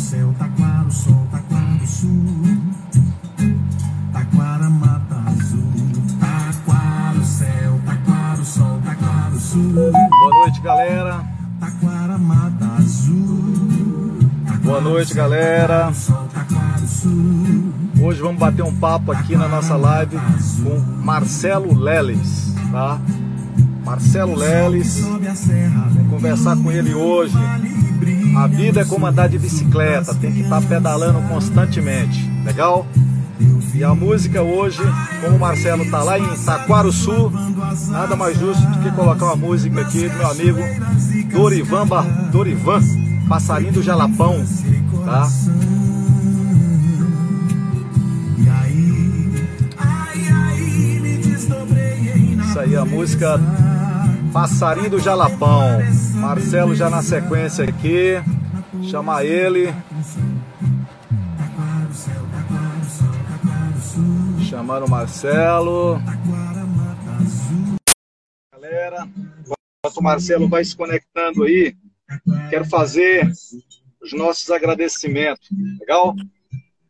céu, taquara, o sol, taquara do sul. Taquara, mata azul. Taquara, o céu, taquara, o sol, taquara, o sul. Boa noite, galera. Taquara, mata azul. Taquara, Boa noite, galera. taquara, sol. Hoje vamos bater um papo aqui na nossa live com Marcelo Leles, tá? Marcelo Leles, vamos conversar com ele hoje. A vida é como andar de bicicleta, tem que estar pedalando constantemente, legal? E a música hoje, como o Marcelo tá lá em Taquaruçu, nada mais justo do que colocar uma música aqui do meu amigo Dorivan, Bar... Dorivan Passarinho do Jalapão, tá? Isso aí, a música Passarinho do Jalapão. Marcelo já na sequência aqui. Chama ele. Taquara, o. Chamando Marcelo. Galera, enquanto o Marcelo vai se conectando aí, quero fazer os nossos agradecimentos. Legal?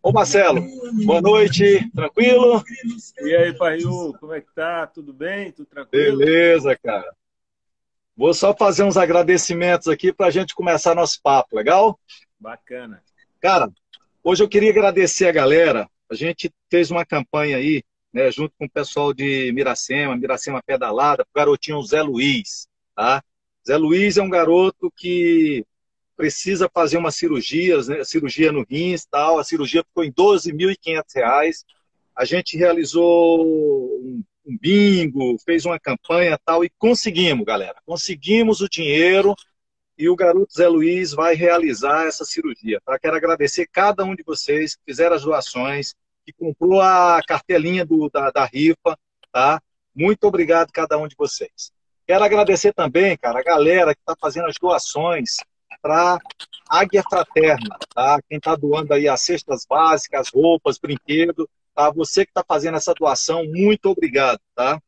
Ô Marcelo, boa noite, tranquilo? E aí, Paiu, como é que tá? Tudo bem? Tudo tranquilo? Beleza, cara. Vou só fazer uns agradecimentos aqui para a gente começar nosso papo, legal? Bacana. Cara, hoje eu queria agradecer a galera. A gente fez uma campanha aí, né, junto com o pessoal de Miracema, Miracema Pedalada, pro garotinho Zé Luiz, tá? Zé Luiz é um garoto que precisa fazer uma cirurgia, né, cirurgia no rins tal. A cirurgia ficou em R$ 12.500. A gente realizou um, um bingo, fez uma campanha tal e conseguimos, galera. Conseguimos o dinheiro e o garoto Zé Luiz vai realizar essa cirurgia. Tá? Quero agradecer cada um de vocês que fizeram as doações, que comprou a cartelinha do, da, da rifa, tá? Muito obrigado cada um de vocês. Quero agradecer também, cara, a galera que está fazendo as doações para Águia Fraterna, tá? Quem está doando aí as cestas básicas, roupas, brinquedos, tá? Você que está fazendo essa doação, muito obrigado, tá?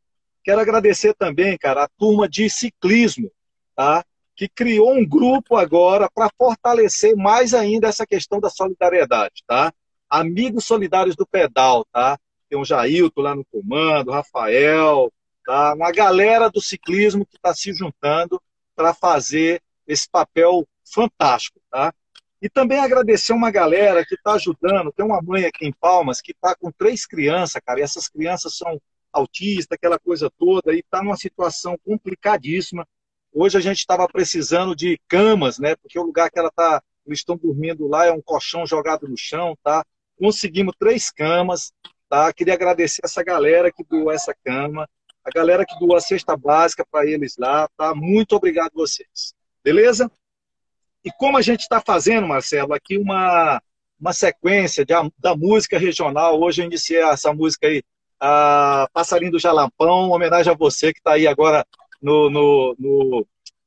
Quero agradecer também, cara, a turma de ciclismo, tá? que criou um grupo agora para fortalecer mais ainda essa questão da solidariedade, tá? Amigos Solidários do Pedal, tá? Tem o Jailton lá no comando, o Rafael, tá? Uma galera do ciclismo que está se juntando para fazer esse papel fantástico, tá? E também agradecer uma galera que está ajudando. Tem uma mãe aqui em Palmas que está com três crianças, cara, e essas crianças são autistas, aquela coisa toda, e está numa situação complicadíssima. Hoje a gente estava precisando de camas, né? Porque o lugar que ela tá, eles estão dormindo lá é um colchão jogado no chão, tá? Conseguimos três camas, tá? Queria agradecer essa galera que doou essa cama, a galera que doou a cesta básica para eles lá, tá? Muito obrigado vocês, beleza? E como a gente está fazendo, Marcelo, aqui uma uma sequência de, da música regional. Hoje eu iniciei essa música aí, a Passarinho do Jalapão, homenagem a você que está aí agora no, no, no,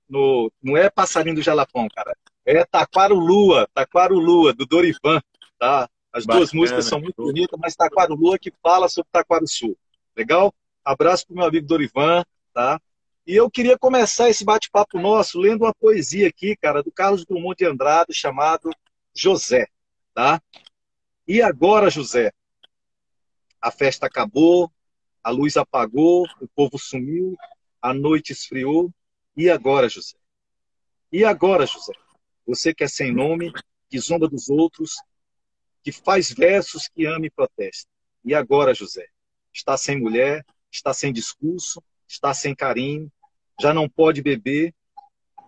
no, não é Passarinho do Jalapão, cara. É Taquaro Lua, Taquaro Lua, do Dorivan, tá? As duas Bacana, músicas são muito bonitas, mas Taquaro Lua que fala sobre Taquaro Sul. Legal? Abraço pro meu amigo Dorivan, tá? E eu queria começar esse bate-papo nosso lendo uma poesia aqui, cara, do Carlos Drummond de Andrade, chamado José, tá? E agora, José? A festa acabou, a luz apagou, o povo sumiu, a noite esfriou. E agora, José? E agora, José? Você que é sem nome, que zomba dos outros, que faz versos que ama e protesta. E agora, José? Está sem mulher, está sem discurso, está sem carinho, já não pode beber,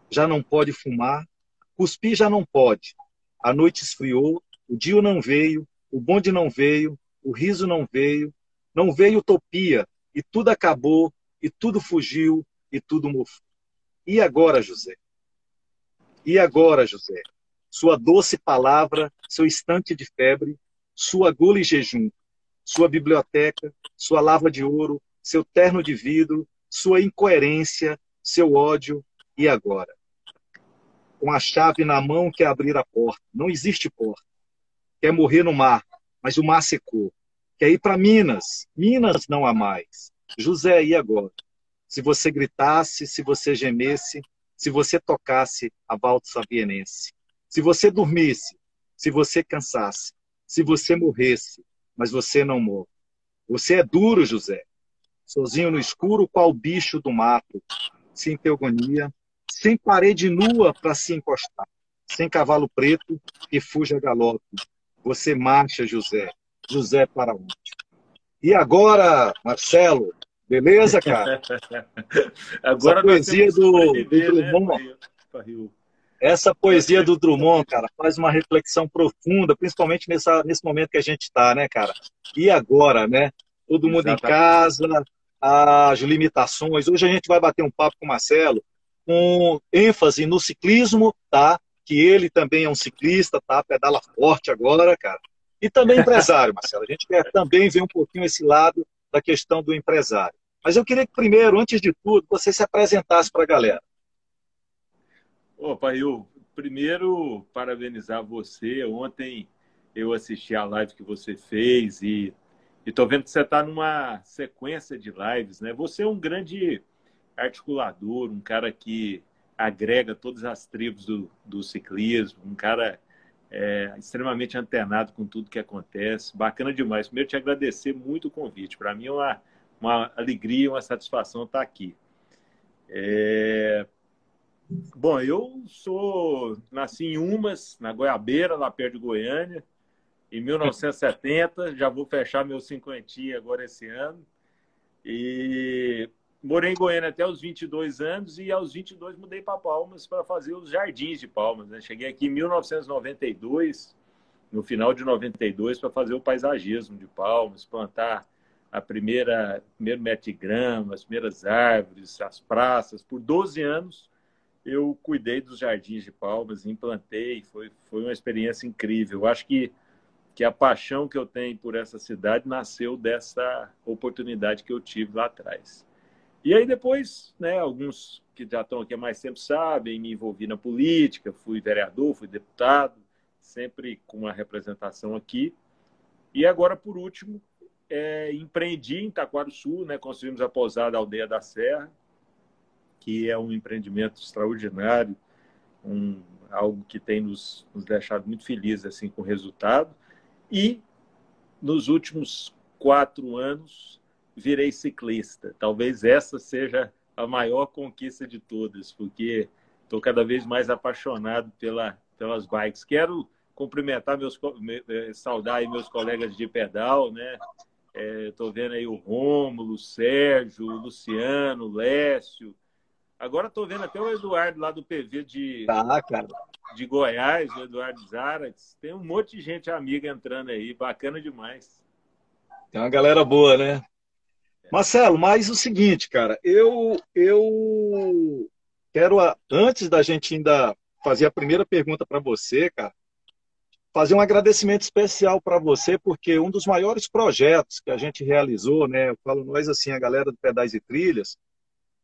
já não pode fumar, cuspir já não pode. A noite esfriou, o dia não veio, o bonde não veio, o riso não veio, não veio utopia, e tudo acabou, e tudo fugiu, e tudo mofou. E agora, José? E agora, José? Sua doce palavra, seu instante de febre, sua gula e jejum, sua biblioteca, sua lava de ouro, seu terno de vidro, sua incoerência, seu ódio, e agora? Com a chave na mão quer abrir a porta. Não existe porta. Quer morrer no mar, mas o mar secou. Quer ir para Minas. Minas não há mais. José, e agora? Se você gritasse, se você gemesse, se você tocasse a valsa vienense. Se você dormisse, se você cansasse, se você morresse, mas você não morre. Você é duro, José, sozinho no escuro, qual bicho do mato, sem teogonia, sem parede nua para se encostar, sem cavalo preto que fuja galope. Você marcha, José, José para onde? E agora, Marcelo, beleza, cara? agora Essa poesia do, do Drummond, né? essa poesia do Drummond, cara, faz uma reflexão profunda, principalmente nessa, nesse momento que a gente está, né, cara? E agora, né? Todo mundo Exatamente. em casa, as limitações. Hoje a gente vai bater um papo com o Marcelo, com ênfase no ciclismo, tá? Que ele também é um ciclista, tá? Pedala forte agora, cara. E também empresário, Marcelo. A gente quer também ver um pouquinho esse lado da questão do empresário. Mas eu queria que primeiro, antes de tudo, você se apresentasse para a galera. Opa, eu primeiro parabenizar você. Ontem eu assisti a live que você fez e estou vendo que você está numa sequência de lives, né? Você é um grande articulador, um cara que agrega todas as tribos do, do ciclismo, um cara é, extremamente antenado com tudo que acontece. Bacana demais. Primeiro, te agradecer muito o convite. Para mim é uma, uma alegria, uma satisfação estar aqui. É... Bom, eu sou nasci em Umas, na Goiabeira, lá perto de Goiânia, em 1970. Já vou fechar meu cinquentinho agora esse ano. E morei em Goiânia até os 22 anos e aos 22 mudei para Palmas para fazer os Jardins de Palmas. Né? Cheguei aqui em 1992, no final de 92, para fazer o paisagismo de Palmas, plantar a primeira primeiro metro de grama, as primeiras árvores, as praças. Por 12 anos eu cuidei dos Jardins de Palmas, implantei, foi, foi uma experiência incrível. Acho que que a paixão que eu tenho por essa cidade nasceu dessa oportunidade que eu tive lá atrás. E aí depois, né, alguns que já estão aqui há mais tempo sabem, me envolvi na política, fui vereador, fui deputado, sempre com uma representação aqui. E agora, por último, é, empreendi em Sul, né, construímos a pousada Aldeia da Serra, que é um empreendimento extraordinário, um, algo que tem nos, nos deixado muito felizes assim, com o resultado. E nos últimos quatro anos, virei ciclista. Talvez essa seja a maior conquista de todas, porque estou cada vez mais apaixonado pela, pelas bikes. Quero cumprimentar meus eh, saudar meus colegas de pedal, né? Estou é, vendo aí o Rômulo, o Sérgio, o Luciano, o Lécio. Agora estou vendo até o Eduardo lá do PV de, tá, de Goiás, o Eduardo Zarax. Tem um monte de gente amiga entrando aí, bacana demais. Tem uma galera boa, né? Marcelo, mas o seguinte, cara, eu, eu quero, antes da gente ainda fazer a primeira pergunta para você, cara, fazer um agradecimento especial para você, porque um dos maiores projetos que a gente realizou, né, eu falo nós assim, a galera do Pedais e Trilhas,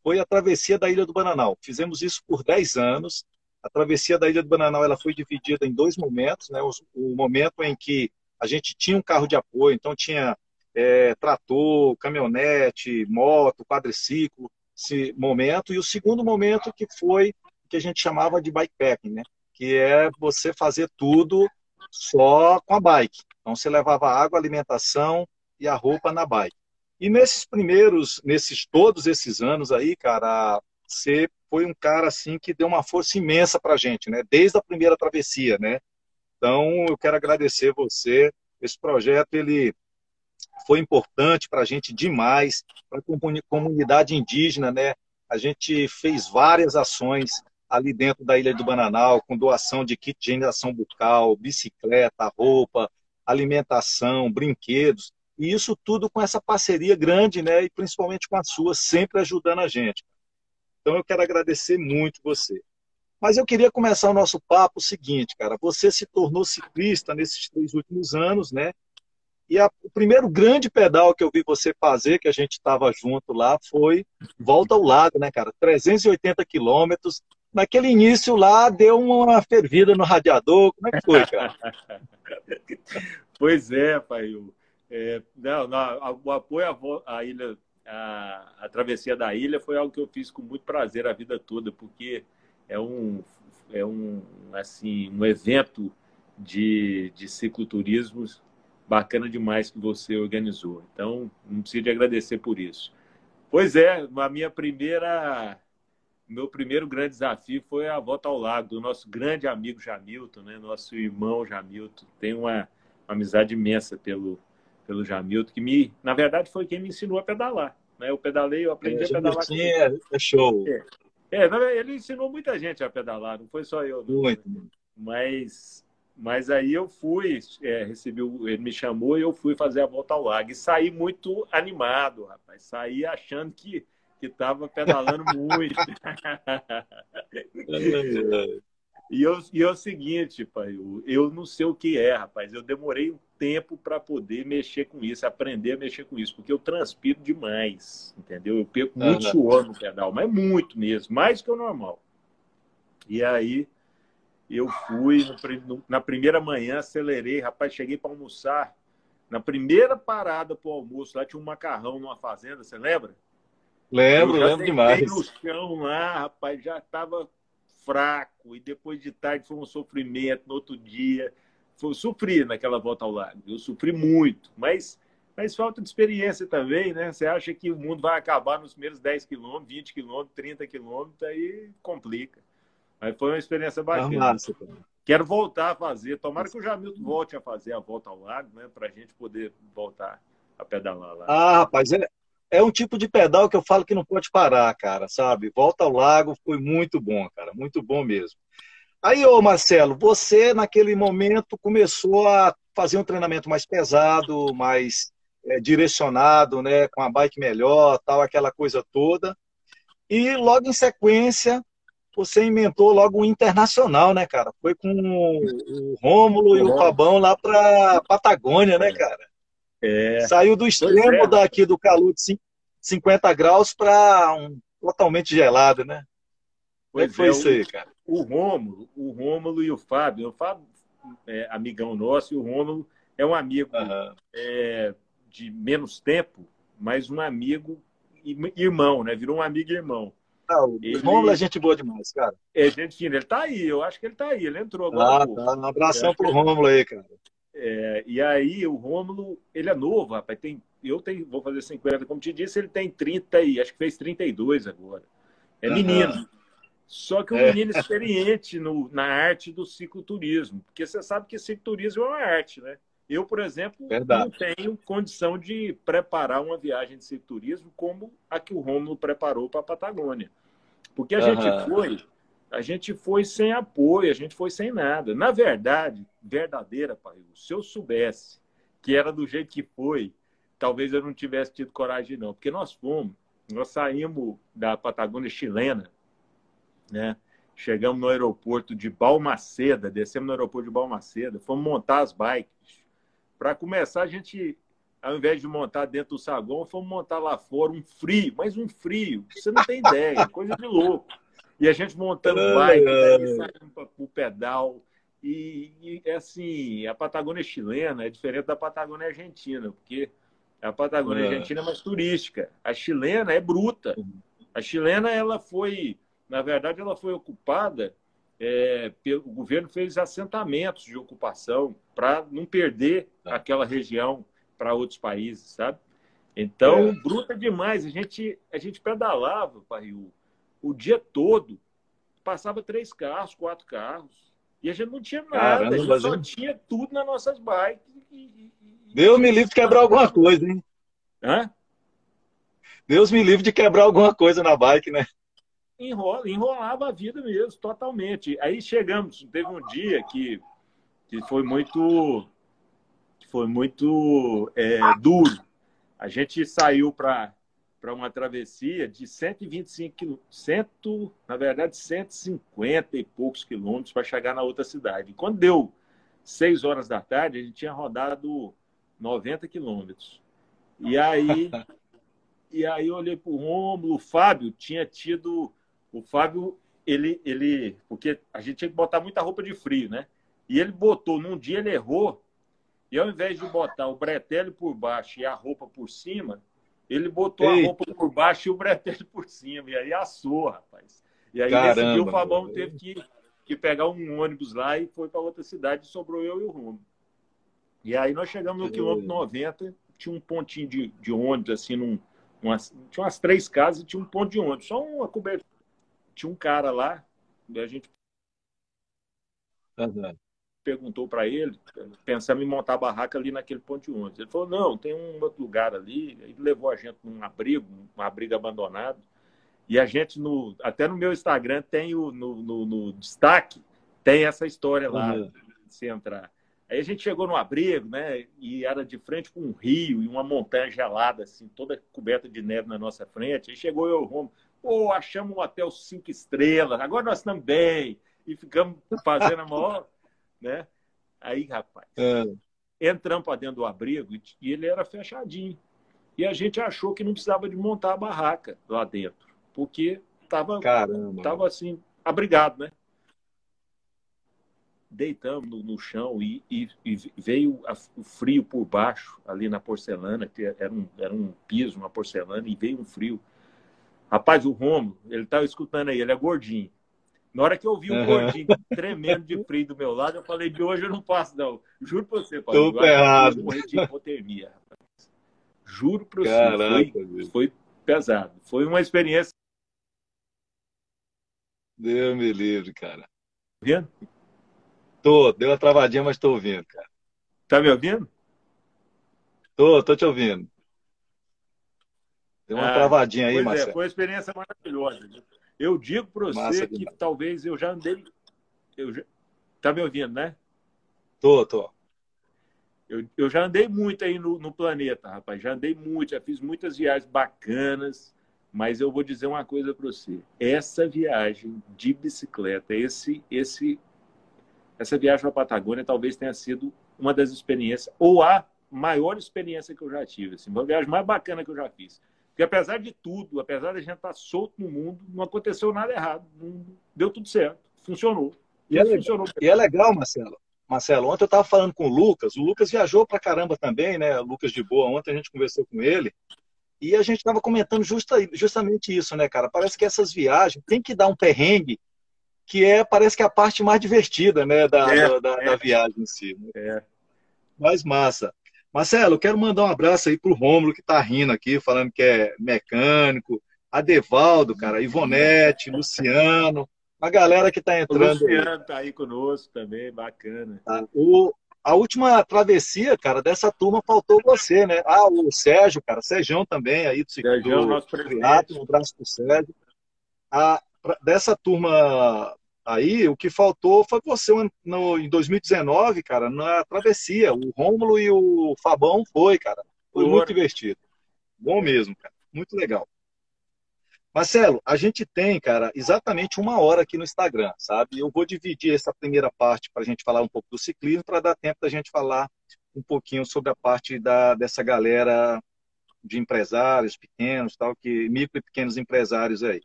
foi a travessia da Ilha do Bananal. Fizemos isso por 10 anos. A travessia da Ilha do Bananal ela foi dividida em dois momentos, né, o, o momento em que a gente tinha um carro de apoio, então tinha é, trator, caminhonete, moto, quadriciclo, esse momento. E o segundo momento que foi que a gente chamava de bikepacking, né? Que é você fazer tudo só com a bike. Então você levava água, alimentação e a roupa na bike. E nesses primeiros, nesses todos esses anos aí, cara, você foi um cara assim que deu uma força imensa pra gente, né? Desde a primeira travessia, né? Então eu quero agradecer você. Esse projeto ele foi importante para a gente demais, para a comunidade indígena, né? A gente fez várias ações ali dentro da Ilha do Bananal, com doação de kit de higienização bucal, bicicleta, roupa, alimentação, brinquedos, e isso tudo com essa parceria grande, né? E principalmente com a sua, sempre ajudando a gente. Então eu quero agradecer muito você. Mas eu queria começar o nosso papo o seguinte, cara. Você se tornou ciclista nesses três últimos anos, né? E a, o primeiro grande pedal que eu vi você fazer, que a gente estava junto lá, foi Volta ao Lago, né, cara? 380 quilômetros. Naquele início lá, deu uma fervida no radiador. Como é que foi, cara? pois é, pai. É, não, não, o apoio à, à ilha, a, a travessia da ilha foi algo que eu fiz com muito prazer a vida toda, porque é um, é um, assim, um evento de, de cicloturismo bacana demais que você organizou. Então, não preciso de agradecer por isso. Pois é, a minha primeira meu primeiro grande desafio foi a volta ao lago do nosso grande amigo Jamilton, né? Nosso irmão Jamilton. Tem uma, uma amizade imensa pelo pelo Jamilton, que me, na verdade, foi quem me ensinou a pedalar. Né? Eu pedalei, eu aprendi é, a pedalar. Sim, é, é show. É. é, ele ensinou muita gente a pedalar, não foi só eu. Não. Muito. Mas, mas aí eu fui, é, recebi, ele me chamou e eu fui fazer a volta ao lago. E saí muito animado, rapaz. Saí achando que que estava pedalando muito. E, eu, e é o seguinte, pai, eu, eu não sei o que é, rapaz. Eu demorei um tempo para poder mexer com isso, aprender a mexer com isso, porque eu transpiro demais, entendeu? Eu perco muito uhum. suor no pedal, mas muito mesmo, mais que o normal. E aí eu fui no, na primeira manhã, acelerei, rapaz, cheguei para almoçar. Na primeira parada para o almoço, lá tinha um macarrão numa fazenda, você lembra? Lembro, lembro demais. no chão lá, rapaz, já estava fraco. E depois de tarde foi um sofrimento. No outro dia, foi sofri naquela volta ao lago. Eu sofri muito, mas, mas falta de experiência também, né? Você acha que o mundo vai acabar nos primeiros 10 quilômetros, 20 quilômetros, 30 quilômetros, aí complica. Mas foi uma experiência bacana. Massa, Quero voltar a fazer. Tomara que o Jamilton volte a fazer a volta ao lago, né? Para a gente poder voltar a pedalar lá. Ah, rapaz, é, é um tipo de pedal que eu falo que não pode parar, cara, sabe? Volta ao lago foi muito bom, cara, muito bom mesmo. Aí, ô Marcelo, você naquele momento começou a fazer um treinamento mais pesado, mais é, direcionado, né, com a bike melhor, tal, aquela coisa toda. E logo em sequência, você inventou logo um internacional, né, cara? Foi com o Rômulo e o Fabão lá para Patagônia, né, cara? É. Saiu do extremo é. daqui do calor de 50 graus para um totalmente gelado, né? Pois é, foi é, isso aí, cara. O Rômulo, o Rômulo e o Fábio, o Fábio é amigão nosso e o Rômulo é um amigo uhum. é, de menos tempo, mas um amigo irmão, né? Virou um amigo e irmão. Ah, o ele... Rômulo é gente boa demais, cara. É gente fina. Ele tá aí, eu acho que ele tá aí. Ele entrou agora. Ah, tá. Um abração pro Rômulo aí, cara. É, e aí o Rômulo, ele é novo, rapaz. Tem, eu tenho, vou fazer 50, como te disse, ele tem 30 e acho que fez 32 agora. É menino. Uhum. Só que um é. menino experiente no, na arte do cicloturismo. Porque você sabe que cicloturismo é uma arte, né? Eu, por exemplo, Verdade. não tenho condição de preparar uma viagem de cicloturismo como a que o Rômulo preparou para a Patagônia. Porque a uhum. gente foi a gente foi sem apoio, a gente foi sem nada. Na verdade, verdadeira, pai, se eu soubesse que era do jeito que foi, talvez eu não tivesse tido coragem, não. Porque nós fomos, nós saímos da Patagônia chilena, né? Chegamos no aeroporto de Balmaceda, descemos no aeroporto de Balmaceda, fomos montar as bikes. Para começar, a gente, ao invés de montar dentro do saguão, fomos montar lá fora um frio, mas um frio, você não tem ideia, coisa de louco. E a gente montando bike, né, saindo para o pedal. E, e, é assim, a Patagônia chilena é diferente da Patagônia argentina, porque a Patagônia argentina é mais turística. A chilena é bruta. A chilena, ela foi, na verdade, ela foi ocupada, é, pelo, o governo fez assentamentos de ocupação para não perder tá. aquela região para outros países, sabe? Então, é. bruta demais. A gente, a gente pedalava, Pariu, o dia todo passava três carros, quatro carros. E a gente não tinha nada, Caramba, a gente só tinha tudo nas nossas bikes. E, e, Deus me livre de quebrar alguma coisa, hein? Hã? Deus me livre de quebrar alguma coisa na bike, né? Enrola, enrolava a vida mesmo, totalmente. Aí chegamos, teve um dia que, que foi muito, foi muito é, duro. A gente saiu para para uma travessia de 125 quilômetros, na verdade 150 e poucos quilômetros para chegar na outra cidade. E quando deu 6 horas da tarde, a gente tinha rodado 90 quilômetros. E aí, e aí eu olhei para o Rômulo, o Fábio tinha tido. O Fábio, ele, ele. Porque a gente tinha que botar muita roupa de frio, né? E ele botou, num dia ele errou, e ao invés de botar o bretelle por baixo e a roupa por cima, ele botou Eita. a roupa por baixo e o bretelle por cima. E aí assou, rapaz. E aí Caramba, nesse dia o Fabão teve que, que pegar um ônibus lá e foi para outra cidade, sobrou eu e o Romo. E aí nós chegamos no quilômetro 90, tinha um pontinho de, de ônibus, assim, num, umas, tinha umas três casas e tinha um ponto de ônibus, só uma cobertura. Tinha um cara lá, e a gente uhum. Perguntou para ele, pensando em montar a barraca ali naquele ponto de ônibus. Ele falou, não, tem um outro lugar ali. Ele levou a gente num abrigo, um abrigo abandonado. E a gente, no, até no meu Instagram, tem o, no, no, no destaque, tem essa história lá, uhum. se entrar. Aí a gente chegou no abrigo, né? E era de frente com um rio e uma montanha gelada, assim, toda coberta de neve na nossa frente. Aí chegou eu e o Romo, pô, achamos um hotel cinco estrelas, agora nós estamos bem. E ficamos fazendo a maior, né? Aí, rapaz, é. entramos para dentro do abrigo e ele era fechadinho. E a gente achou que não precisava de montar a barraca lá dentro, porque estava tava assim, abrigado, né? deitamos no, no chão e, e, e veio a, o frio por baixo, ali na porcelana, que era um, era um piso, uma porcelana, e veio um frio. Rapaz, o Romo, ele estava escutando aí, ele é gordinho. Na hora que eu vi o um gordinho tremendo de frio do meu lado, eu falei, de hoje eu não passo, não. Juro para você, pai. Tô errado. Eu morri de hipotermia, rapaz. Juro para você, foi, foi pesado. Foi uma experiência. Deus me livre, cara. Tá vendo? Tô, deu uma travadinha, mas tô ouvindo, cara. Tá me ouvindo? Tô, tô te ouvindo. Deu uma ah, travadinha aí, pois é, Marcelo. É, foi uma experiência maravilhosa. Eu digo para você Massa que demais. talvez eu já andei. Eu já... Tá me ouvindo, né? Tô, tô. Eu, eu já andei muito aí no, no planeta, rapaz. Já andei muito, já fiz muitas viagens bacanas. Mas eu vou dizer uma coisa para você. Essa viagem de bicicleta, esse, esse essa viagem para a Patagônia talvez tenha sido uma das experiências, ou a maior experiência que eu já tive. Assim, uma viagem mais bacana que eu já fiz. Porque apesar de tudo, apesar de a gente estar solto no mundo, não aconteceu nada errado. Deu tudo certo. Funcionou. E é, funcionou. e é legal, Marcelo. Marcelo, ontem eu estava falando com o Lucas. O Lucas viajou para caramba também, né? O Lucas de Boa. Ontem a gente conversou com ele. E a gente estava comentando justa, justamente isso, né, cara? Parece que essas viagens tem que dar um perrengue que é parece que é a parte mais divertida né, da, é, da, é. da, viagem em si. Né? É. Mais massa. Marcelo, quero mandar um abraço aí pro Rômulo, que está rindo aqui, falando que é mecânico, Adevaldo, cara, Ivonete, Luciano, a galera que está entrando. O Luciano está aí conosco também, bacana. Tá. O, a última travessia, cara, dessa turma faltou você, né? Ah, o Sérgio, cara, Sérgio também aí do Sérgio, nosso presidente. Um abraço pro Sérgio. A, dessa turma aí, o que faltou foi você no, em 2019, cara, na travessia. O Rômulo e o Fabão foi, cara. Foi muito divertido. Bom mesmo, cara. Muito legal. Marcelo, a gente tem, cara, exatamente uma hora aqui no Instagram, sabe? Eu vou dividir essa primeira parte para a gente falar um pouco do ciclismo, para dar tempo da gente falar um pouquinho sobre a parte da, dessa galera de empresários pequenos, tal, que micro e pequenos empresários aí.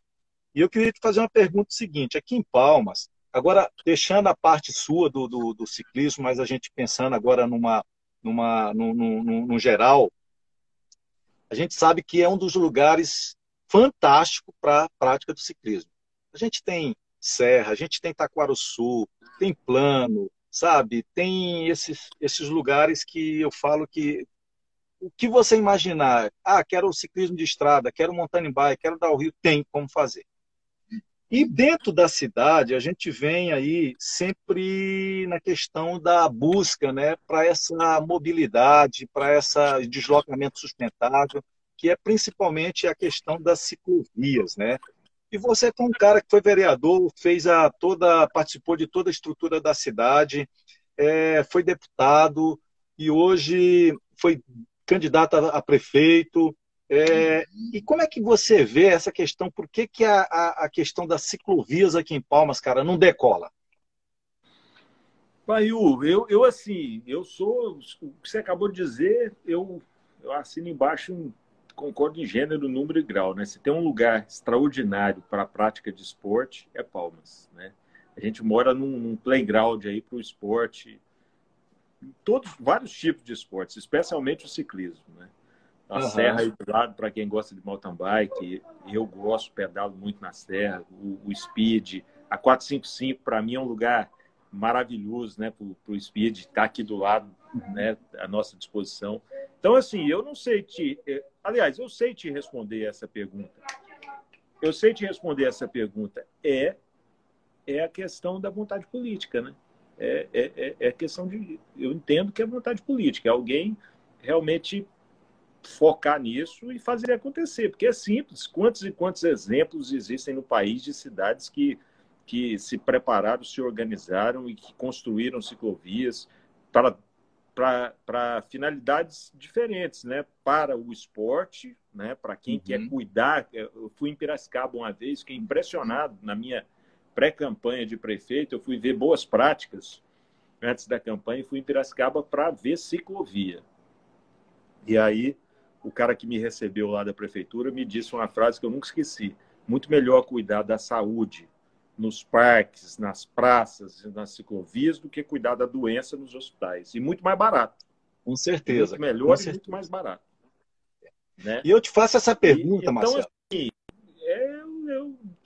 E eu queria te fazer uma pergunta seguinte: aqui em Palmas, agora deixando a parte sua do, do, do ciclismo, mas a gente pensando agora numa, numa, no geral, a gente sabe que é um dos lugares fantástico para a prática do ciclismo. A gente tem Serra, a gente tem Taquaruçu, tem Plano, sabe? Tem esses, esses lugares que eu falo que o que você imaginar, ah, quero o ciclismo de estrada, quero mountain bike, quero dar o rio, tem como fazer. E dentro da cidade, a gente vem aí sempre na questão da busca né, para essa mobilidade, para esse deslocamento sustentável, que é principalmente a questão das ciclovias. Né? E você é um cara que foi vereador, fez a toda, participou de toda a estrutura da cidade, é, foi deputado e hoje foi candidato a prefeito, é, e como é que você vê essa questão? Por que, que a, a, a questão das ciclovias aqui em Palmas, cara, não decola? Paiu, eu, eu assim, eu sou. O que você acabou de dizer, eu, eu assino embaixo, concordo em gênero, número e grau. Né? Se tem um lugar extraordinário para a prática de esporte, é Palmas. Né? A gente mora num, num playground aí para o esporte, todos, vários tipos de esportes, especialmente o ciclismo. Né? A uhum. serra aí do lado, para quem gosta de mountain bike, eu gosto, pedalo muito na serra, o, o speed, a 455 para mim é um lugar maravilhoso, né, para o Speed estar tá aqui do lado, né, à nossa disposição. Então, assim, eu não sei te, eh, aliás, eu sei te responder essa pergunta. Eu sei te responder essa pergunta. É é a questão da vontade política, né? É, é, é, é questão de. Eu entendo que é vontade política. É alguém realmente focar nisso e fazer acontecer, porque é simples. Quantos e quantos exemplos existem no país de cidades que, que se prepararam, se organizaram e que construíram ciclovias para, para, finalidades diferentes, né? Para o esporte, né? Para quem uhum. quer cuidar. Eu fui em Piracicaba uma vez, fiquei impressionado na minha pré-campanha de prefeito, eu fui ver boas práticas antes da campanha e fui em Piracicaba para ver ciclovia. E aí o cara que me recebeu lá da prefeitura me disse uma frase que eu nunca esqueci: muito melhor cuidar da saúde nos parques, nas praças, nas ciclovias, do que cuidar da doença nos hospitais. E muito mais barato. Com certeza. Muito melhor e muito mais barato. Né? E eu te faço essa pergunta, e, então, Marcelo.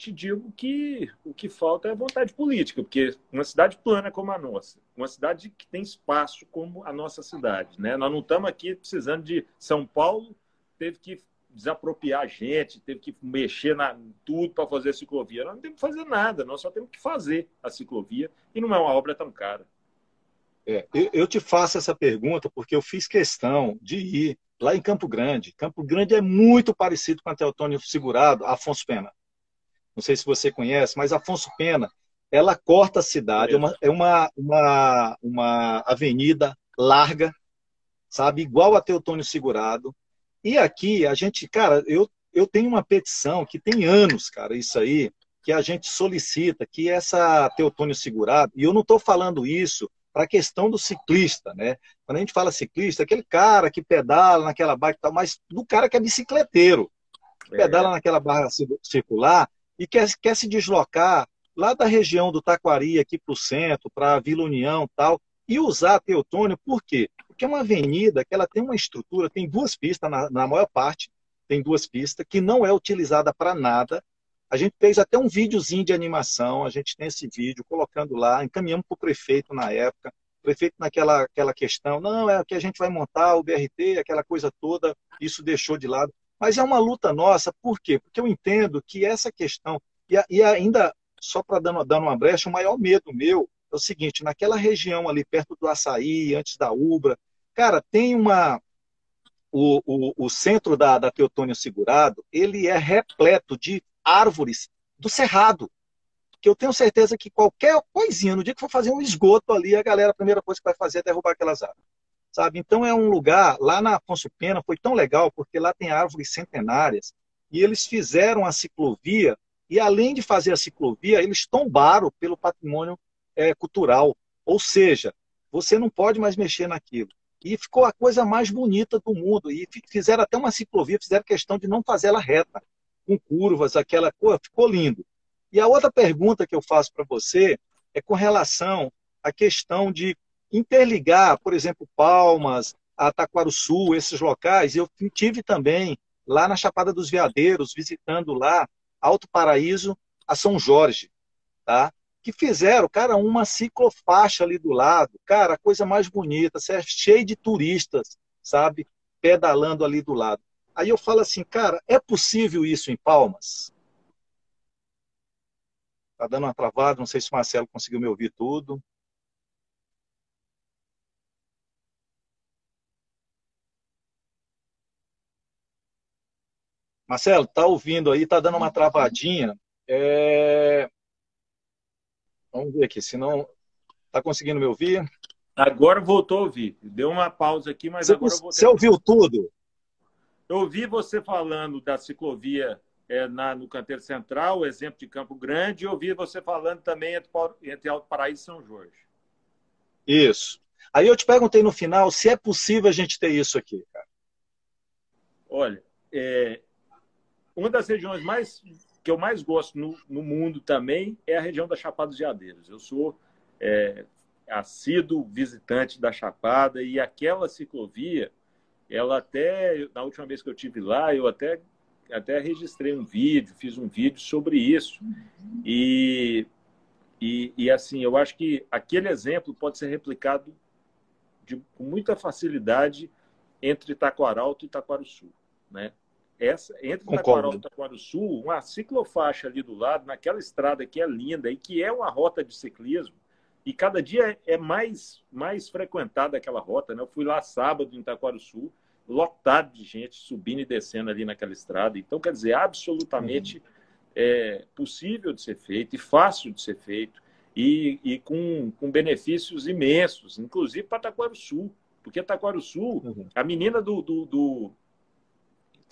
Te digo que o que falta é vontade política, porque uma cidade plana como a nossa, uma cidade que tem espaço como a nossa cidade, né? Nós não estamos aqui precisando de São Paulo, teve que desapropriar a gente, teve que mexer na tudo para fazer a ciclovia. Nós não temos que fazer nada, nós só temos que fazer a ciclovia e não é uma obra tão cara. É, eu te faço essa pergunta porque eu fiz questão de ir lá em Campo Grande. Campo Grande é muito parecido com a Teotônio Segurado, Afonso Pena não sei se você conhece, mas Afonso Pena, ela corta a cidade, é uma, é uma, uma, uma avenida larga, sabe, igual a Teotônio Segurado. E aqui a gente, cara, eu, eu tenho uma petição que tem anos, cara, isso aí, que a gente solicita que essa Teotônio Segurado, e eu não estou falando isso para a questão do ciclista, né? Quando a gente fala ciclista, aquele cara que pedala naquela barra e tal, mas do cara que é bicicleteiro, que pedala é. naquela barra circular, e quer, quer se deslocar lá da região do Taquari aqui para o centro, para a Vila União tal, e usar a Teotônio, por quê? Porque é uma avenida que ela tem uma estrutura, tem duas pistas, na, na maior parte, tem duas pistas, que não é utilizada para nada. A gente fez até um videozinho de animação, a gente tem esse vídeo colocando lá, encaminhamos para o prefeito na época, prefeito naquela aquela questão, não, é que a gente vai montar o BRT, aquela coisa toda, isso deixou de lado. Mas é uma luta nossa, por quê? Porque eu entendo que essa questão, e, e ainda, só para dando, dando uma brecha, o maior medo meu é o seguinte: naquela região ali perto do Açaí, antes da Ubra, cara, tem uma. O, o, o centro da, da Teotônio Segurado, ele é repleto de árvores do Cerrado. Que eu tenho certeza que qualquer coisinha, no dia que for fazer um esgoto ali, a galera, a primeira coisa que vai fazer é derrubar aquelas árvores sabe? Então é um lugar, lá na Afonso Pena foi tão legal, porque lá tem árvores centenárias, e eles fizeram a ciclovia, e além de fazer a ciclovia, eles tombaram pelo patrimônio é, cultural. Ou seja, você não pode mais mexer naquilo. E ficou a coisa mais bonita do mundo. E fizeram até uma ciclovia, fizeram questão de não fazer ela reta, com curvas, aquela coisa, ficou lindo. E a outra pergunta que eu faço para você é com relação à questão de interligar, por exemplo, Palmas, a Taquaruçu, esses locais. Eu tive também lá na Chapada dos Veadeiros, visitando lá Alto Paraíso a São Jorge, tá? Que fizeram, cara, uma ciclofaixa ali do lado, cara, a coisa mais bonita, é cheio de turistas, sabe? Pedalando ali do lado. Aí eu falo assim, cara, é possível isso em Palmas? Tá dando uma travada, não sei se o Marcelo conseguiu me ouvir tudo. Marcelo, tá ouvindo aí, tá dando uma travadinha. É... Vamos ver aqui, se não. Tá conseguindo me ouvir? Agora voltou a ouvir. Deu uma pausa aqui, mas você, agora eu Você ouviu tudo? Eu ouvi você falando da ciclovia é, na, no Canteiro Central, o exemplo de Campo Grande, e ouvi você falando também entre, entre Alto Paraíso e São Jorge. Isso. Aí eu te perguntei no final se é possível a gente ter isso aqui, cara. Olha, é, uma das regiões mais que eu mais gosto no, no mundo também é a região da Chapada dos Veadeiros. Eu sou é, assíduo visitante da Chapada e aquela ciclovia, ela até, na última vez que eu tive lá, eu até, até registrei um vídeo, fiz um vídeo sobre isso. E E, e assim, eu acho que aquele exemplo pode ser replicado de, com muita facilidade entre Itaquaralto e Itaquaruçu, né? Essa, entre. Itaquaralto e Itaquaruçu, uma ciclofaixa ali do lado, naquela estrada que é linda e que é uma rota de ciclismo, e cada dia é mais, mais frequentada aquela rota, né? Eu fui lá sábado em Itaquaruçu, lotado de gente subindo e descendo ali naquela estrada. Então, quer dizer, absolutamente uhum. é, possível de ser feito e fácil de ser feito e, e com, com benefícios imensos, inclusive para Taquaruçu. Porque Taquaruçu, uhum. a menina do, do, do,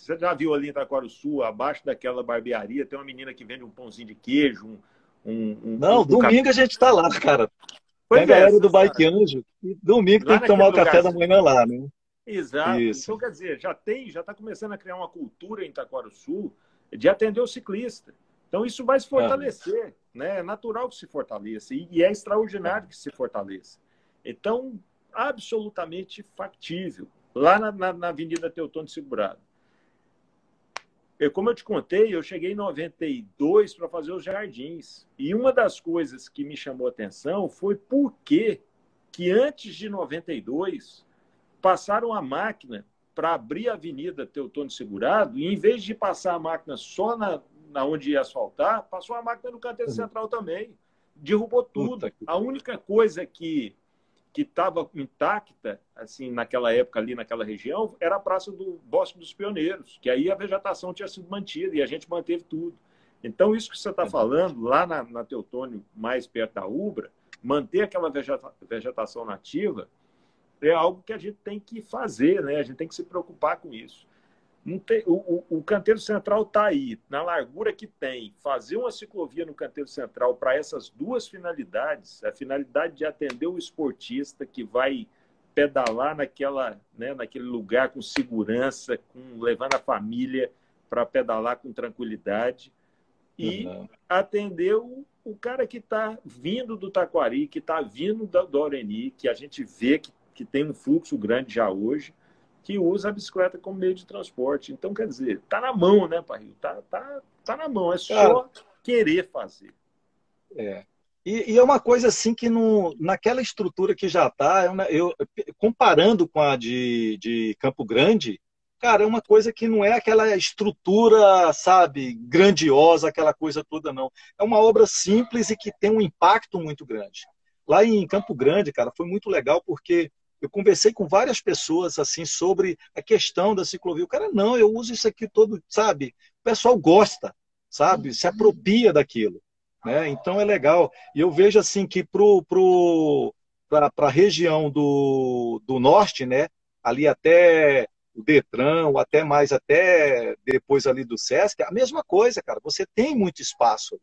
Você já viu ali em Taquaruçu, abaixo daquela barbearia, tem uma menina que vende um pãozinho de queijo, um, um, Não, um domingo a gente está lá, cara. Pois tem a galera é, do Bike Anjo. Domingo tem que tomar o café da manhã lá, né? Exato. Isso. Então, quer dizer, já tem, já está começando a criar uma cultura em Sul de atender o ciclista. Então, isso vai se fortalecer. É. Né? É natural que se fortaleça. E é extraordinário que se fortaleça. Então, absolutamente factível. Lá na, na, na Avenida Teutônio Segurado. Eu, como eu te contei, eu cheguei em 92 para fazer os jardins. E uma das coisas que me chamou a atenção foi por que, que antes de 92 passaram a máquina para abrir a avenida Teutônio Segurado, e em vez de passar a máquina só na, na onde ia asfaltar, passou a máquina no canteiro uhum. central também. Derrubou tudo. A única coisa que que estava intacta, assim, naquela época ali naquela região, era a Praça do Bosque dos Pioneiros, que aí a vegetação tinha sido mantida e a gente manteve tudo. Então, isso que você está falando, lá na, na Teutônio, mais perto da Ubra, manter aquela vegeta, vegetação nativa, é algo que a gente tem que fazer, né? A gente tem que se preocupar com isso. Tem, o, o, canteiro central está aí, na largura que tem. Fazer uma ciclovia no canteiro central para essas duas finalidades, a finalidade de atender o esportista que vai pedalar naquela, né, naquele lugar com segurança, com, levando a família para pedalar com tranquilidade, e uhum. atender o, o cara que está vindo do Taquari, que está vindo do, do Oreni, que a gente vê que que tem um fluxo grande já hoje, que usa a bicicleta como meio de transporte. Então, quer dizer, tá na mão, né, Parril? Tá, tá, tá na mão, é só Cara, querer fazer. É. E, e, é uma coisa assim que no, naquela estrutura que já está, eu, eu, comparando com a de, de Campo Grande, cara, é uma coisa que não é aquela estrutura, sabe, grandiosa, aquela coisa toda, não. É uma obra simples e que tem um impacto muito grande. Lá em Campo Grande, cara, foi muito legal porque eu conversei com várias pessoas assim sobre a questão da ciclovia. O cara, não, eu uso isso aqui todo, sabe? O pessoal gosta, sabe? Se apropria daquilo. Né? Então é legal. E eu vejo assim que pro, pro, para a região do, do norte, né? ali até o Detran, ou até mais, até depois ali do Sesc, a mesma coisa, cara. Você tem muito espaço.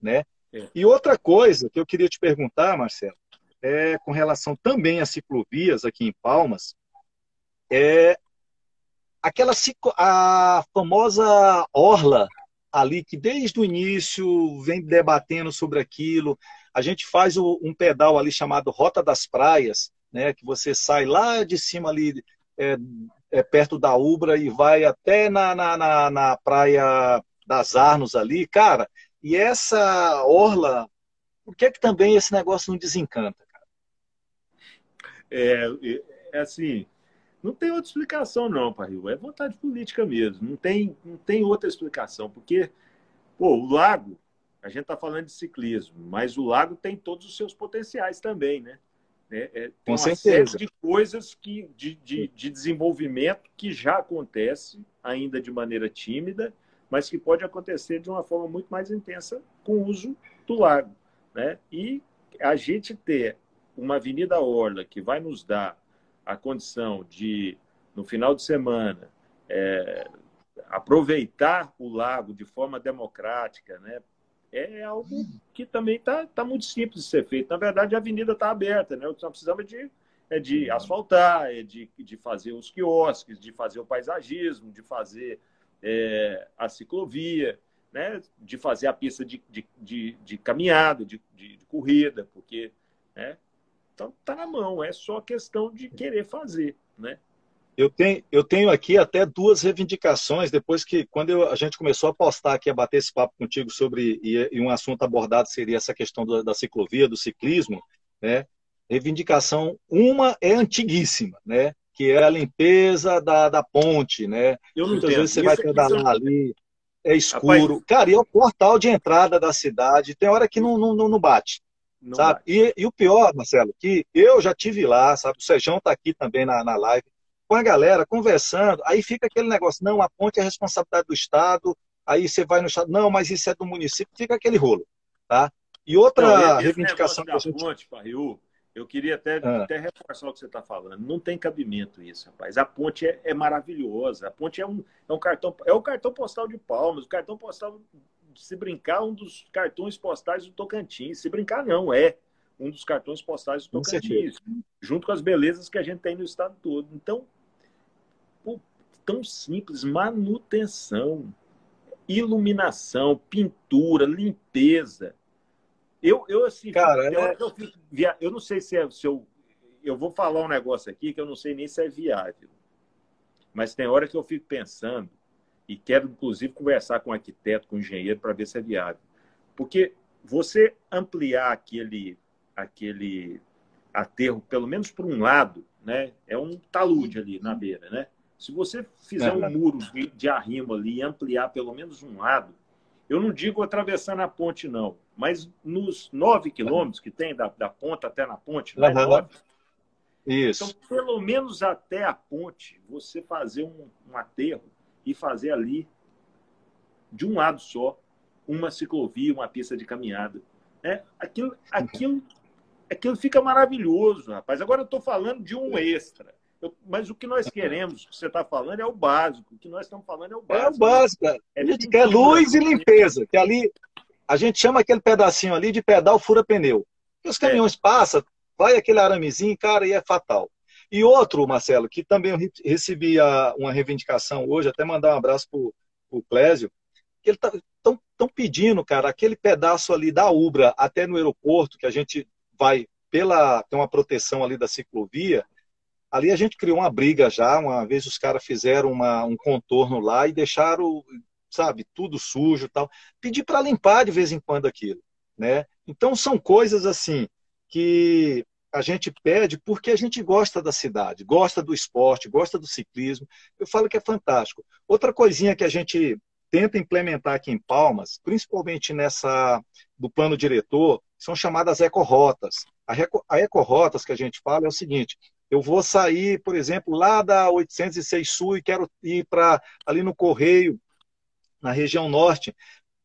Né? É. E outra coisa que eu queria te perguntar, Marcelo, é, com relação também às ciclovias aqui em Palmas, é aquela a famosa orla ali que desde o início vem debatendo sobre aquilo. A gente faz o, um pedal ali chamado Rota das Praias, né, que você sai lá de cima ali é, é perto da Ubra e vai até na, na, na, na praia das Arnos ali, cara. E essa orla, por que, que também esse negócio não desencanta? É, é assim, não tem outra explicação não, Parril. É vontade política mesmo. Não tem, não tem outra explicação. Porque, pô, o lago, a gente está falando de ciclismo, mas o lago tem todos os seus potenciais também, né? É, é, tem Com uma certeza. série de coisas que, de, de, de desenvolvimento que já acontece, ainda de maneira tímida, mas que pode acontecer de uma forma muito mais intensa com o uso do lago. Né? E a gente ter uma Avenida Orla que vai nos dar a condição de, no final de semana, é, aproveitar o lago de forma democrática, né? é algo que também está tá muito simples de ser feito. Na verdade, a avenida está aberta, né? o que nós precisamos é de, é de asfaltar, é de, de fazer os quiosques, de fazer o paisagismo, de fazer é, a ciclovia, né? de fazer a pista de, de, de, de caminhada, de, de, corrida, porque né? Então tá na mão, é só questão de querer fazer, né? Eu tenho, eu tenho aqui até duas reivindicações, depois que, quando eu, a gente começou a postar aqui, a bater esse papo contigo sobre, e, e um assunto abordado seria essa questão do, da ciclovia, do ciclismo, né? Reivindicação, uma é antiguíssima, né? Que é a limpeza da, da ponte, né? Eu não Muitas entendo. vezes você Isso- vai isso pedalar ali, é escuro. Cara, e é o portal de entrada da cidade, tem hora que não, não não bate Não sabe? E, e o pior, Marcelo, que eu já tive lá, sabe? O Sejão está aqui também na, na live, com a galera, conversando, aí fica aquele negócio, não, a ponte é responsabilidade do Estado, aí você vai no Estado, não, mas isso é do município, fica aquele rolo, tá? E outra Não, reivindicação que a negócio gente... da ponte, Parriu, eu queria até, Ah. até reforçar o que você está falando. Não tem cabimento isso, rapaz. A ponte é, é maravilhosa. A ponte é um, é um cartão, é o cartão postal de Palmas. O cartão postal, se brincar, um dos cartões postais do Tocantins. Se brincar, não, é um dos cartões postais do Com Tocantins. Junto com as belezas que a gente tem no estado todo. Então, pô, tão simples, manutenção, iluminação, pintura, limpeza. Eu, eu assim, Cara, hora é- eu, eu não sei se, é, se eu. Eu vou falar um negócio aqui que eu não sei nem se é viável. Mas tem hora que eu fico pensando, e quero inclusive conversar com o arquiteto, com o engenheiro, para ver se é viável. Porque você ampliar aquele, aquele aterro, pelo menos por um lado, né? É um talude ali na beira, né? Se você fizer um É. muro de, de arrimo ali e ampliar pelo menos um lado, eu não digo atravessando a ponte, não, mas nos nove quilômetros que tem da, da ponta até na ponte, né? Aham. Nove. Isso. Então, pelo menos até a ponte, você fazer um, um aterro e fazer ali, de um lado só, uma ciclovia, uma pista de caminhada. Né? Aquilo, aquilo, aquilo fica maravilhoso, rapaz. Agora eu estou falando de um extra. Eu- mas o que nós queremos, o que você está falando, é o básico. O que nós estamos falando é o É básico. o básico. cara. É A gente quer luz e né? limpeza, que ali a gente chama aquele pedacinho ali de pedal fura-pneu. E os caminhões passam, vai aquele aramezinho, cara, e é fatal. E outro, Marcelo, que também recebi uma reivindicação hoje, até mandar um abraço pro, pro Clésio, que eles estão tão pedindo, cara, aquele pedaço ali da Ubra até no aeroporto, que a gente vai pela. tem uma proteção ali da ciclovia. Ali a gente criou uma briga já, uma vez os caras fizeram uma- um contorno lá e deixaram, sabe, tudo sujo e tal. Pedi para limpar de vez em quando aquilo, né? Então são coisas assim que a gente pede porque a gente gosta da cidade, gosta do esporte, gosta do ciclismo. Eu falo que é fantástico. Outra coisinha que a gente tenta implementar aqui em Palmas, principalmente nessa do plano diretor, são chamadas ecorotas. A, reco, a que a gente fala é o seguinte: eu vou sair, por exemplo, lá da 806 Sul e quero ir para ali no Correio, na região norte,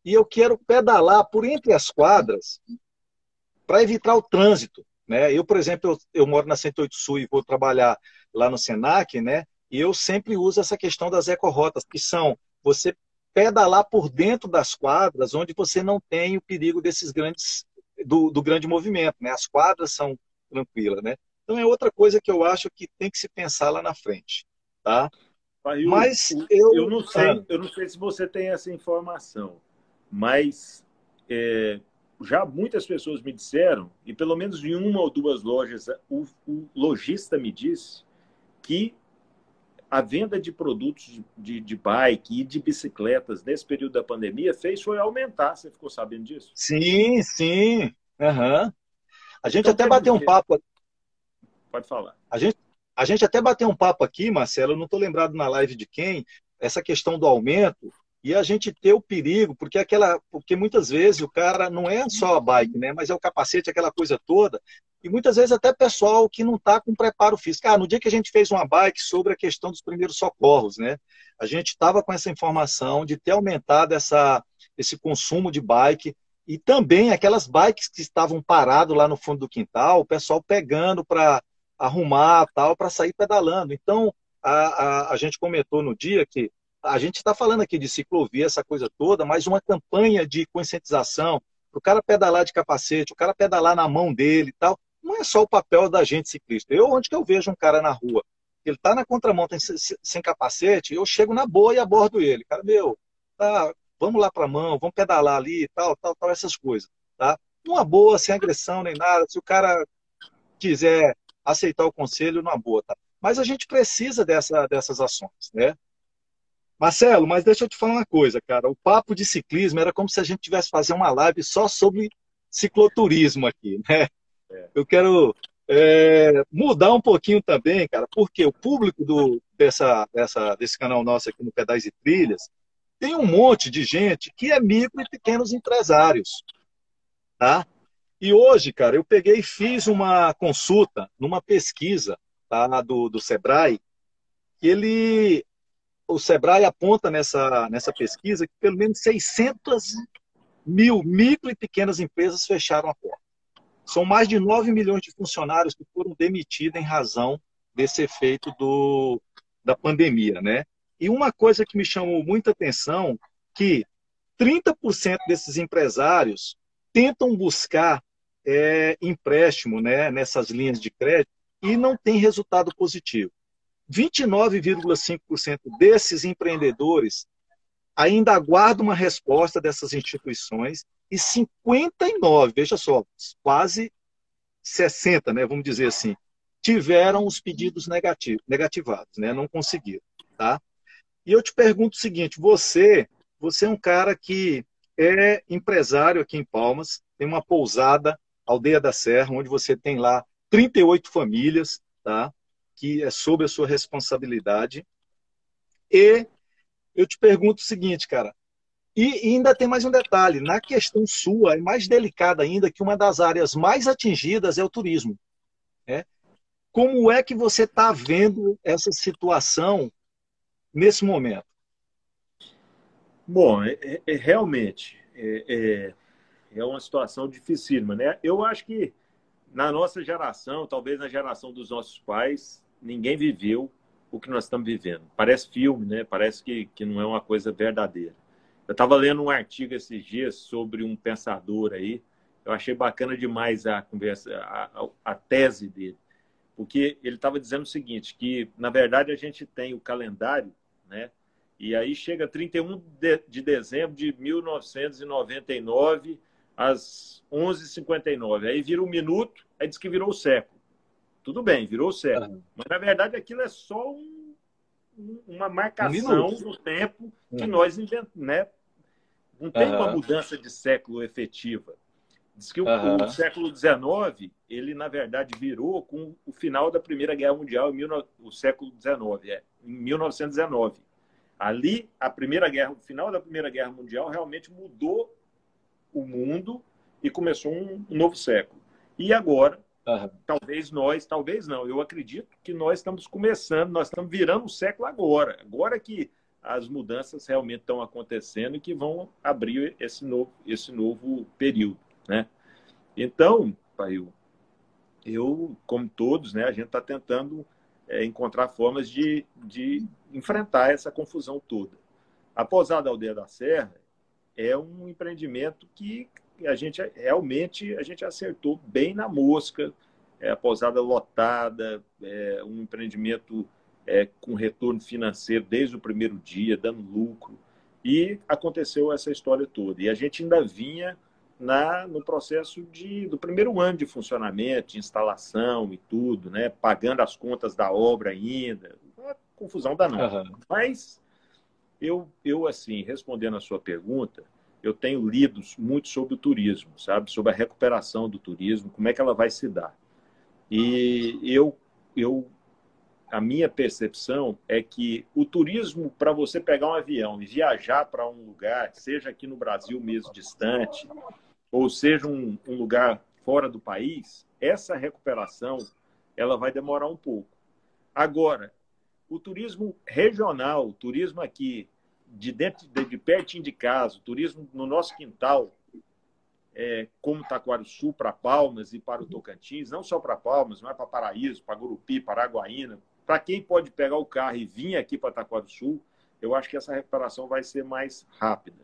e eu quero pedalar por entre as quadras para evitar o trânsito. Né? Eu, por exemplo, eu, eu, moro na 108 Sul e vou trabalhar lá no Senac, né? e eu sempre uso essa questão das ecorotas, que são você pedalar por dentro das quadras, onde você não tem o perigo desses grandes do, do grande movimento, né? As quadras são tranquilas, né? Então é outra coisa que eu acho que tem que se pensar lá na frente, tá? Eu, Mas eu, eu não sei, ah. eu não sei se você tem essa informação, mas é, já muitas pessoas me disseram e pelo menos em uma ou duas lojas o, o lojista me disse que a venda de produtos de, de, bike e de bicicletas nesse período da pandemia fez foi aumentar. Você ficou sabendo disso? Sim, sim. Uhum. A gente então, até bateu um papo. Pode falar. A gente, a gente até bateu um papo aqui, Marcelo, eu não estou lembrado na live de quem, essa questão do aumento e a gente ter o perigo, porque aquela, porque muitas vezes o cara não é só a bike, né, mas é o capacete, aquela coisa toda, e muitas vezes até pessoal que não está com preparo físico. Ah, no dia que a gente fez uma bike sobre a questão dos primeiros socorros, né, a gente estava com essa informação de ter aumentado essa, esse consumo de bike e também aquelas bikes que estavam paradas lá no fundo do quintal, o pessoal pegando para arrumar tal, para sair pedalando. Então, a, a, a gente comentou no dia que a gente está falando aqui de ciclovia, essa coisa toda, mas uma campanha de conscientização o cara pedalar de capacete, o cara pedalar na mão dele e tal, não é só o papel da gente ciclista. Eu, onde que eu vejo um cara na rua, ele está na contramão, tem, sem capacete, eu chego na boa e abordo ele. Cara, meu, tá, vamos lá para a mão, vamos pedalar ali tal, tal, tal, essas coisas. Tá? Numa boa, sem agressão nem nada, se o cara quiser aceitar o conselho, numa boa. Tá? Mas a gente precisa dessa, dessas ações, né? Marcelo, mas deixa eu te falar uma coisa, cara. O papo de ciclismo era como se a gente tivesse fazer uma live só sobre cicloturismo aqui, né? É. Eu quero é, mudar um pouquinho também, cara, porque o público do, dessa, dessa, desse canal nosso aqui no Pedais e Trilhas tem um monte de gente que é micro e pequenos empresários, tá? E hoje, cara, eu peguei e fiz uma consulta numa pesquisa tá, do, do Sebrae, que ele, o Sebrae aponta nessa, nessa pesquisa que pelo menos 600 mil micro e pequenas empresas fecharam a porta. São mais de 9 milhões de funcionários que foram demitidos em razão desse efeito do, da pandemia, né? E uma coisa que me chamou muita atenção, que 30% desses empresários tentam buscar é, empréstimo né, nessas linhas de crédito e não tem resultado positivo. 29,5% desses empreendedores ainda aguardam uma resposta dessas instituições e 59, veja só, quase 60, né, vamos dizer assim, tiveram os pedidos negativos, negativados, né, não conseguiram, tá? E eu te pergunto o seguinte, você, você é um cara que é empresário aqui em Palmas, tem uma pousada, Aldeia da Serra, onde você tem lá 38 famílias, tá? Que é sob a sua responsabilidade. E eu te pergunto o seguinte, cara, e, ainda tem mais um detalhe: na questão sua, é mais delicada ainda que uma das áreas mais atingidas é o turismo. Né? Como é que você está vendo essa situação nesse momento? Bom, é, é, é realmente é, é, é, uma situação dificílima. Né? Eu acho que na nossa geração, talvez na geração dos nossos pais, ninguém viveu o que nós estamos vivendo. Parece filme, né? parece que, que não é uma coisa verdadeira. Eu estava lendo um artigo esses dias sobre um pensador aí. Eu achei bacana demais a conversa, a, a, a tese dele, porque ele estava dizendo o seguinte: que na verdade a gente tem o calendário, né? E aí chega 31 de, de dezembro de 1999 às 11h59. Aí vira um minuto, aí diz que virou o século. Tudo bem, virou o século. Uhum. Mas na verdade aquilo é só um uma marcação um do tempo que uhum. nós inventamos, né? Não tem uhum. uma mudança de século efetiva. Diz que o, o, século XIX, ele na verdade virou com o final da Primeira Guerra Mundial, em mil, o século XIX, é, em 1919. Ali, a Primeira Guerra, o final da Primeira Guerra Mundial realmente mudou o mundo e começou um novo século. E agora, Uhum. Talvez nós, talvez não. Eu acredito que nós estamos começando, nós estamos virando o século agora. Agora que as mudanças realmente estão acontecendo e que vão abrir esse novo, esse novo período, né? Então, pai, eu, como todos, né, a gente está tentando é, encontrar formas de, de enfrentar essa confusão toda. A Pousada Aldeia da Serra é um empreendimento que a gente realmente a gente acertou bem na mosca, é, a pousada lotada, é, um empreendimento é, com retorno financeiro desde o primeiro dia, dando lucro. E aconteceu essa história toda. E a gente ainda vinha na, no processo de, do primeiro ano de funcionamento, de instalação e tudo, né? pagando as contas da obra ainda. Uma confusão danada. Uhum. Mas eu, eu, assim, respondendo a sua pergunta, eu tenho lido muito sobre o turismo, sabe? Sobre a recuperação do turismo, como é que ela vai se dar. E eu, eu a minha percepção é que o turismo, para você pegar um avião e viajar para um lugar, seja aqui no Brasil mesmo distante, ou seja um, um, lugar fora do país, essa recuperação ela vai demorar um pouco. Agora, o turismo regional, o turismo aqui de dentro de, de pertinho de casa, turismo no nosso quintal, é, como Taquarussu para Palmas e para o Tocantins, não só para Palmas, mas para Paraíso, para Gurupi, para Araguaína. Para quem pode pegar o carro e vir aqui para Taquarussu, eu acho que essa recuperação vai ser mais rápida.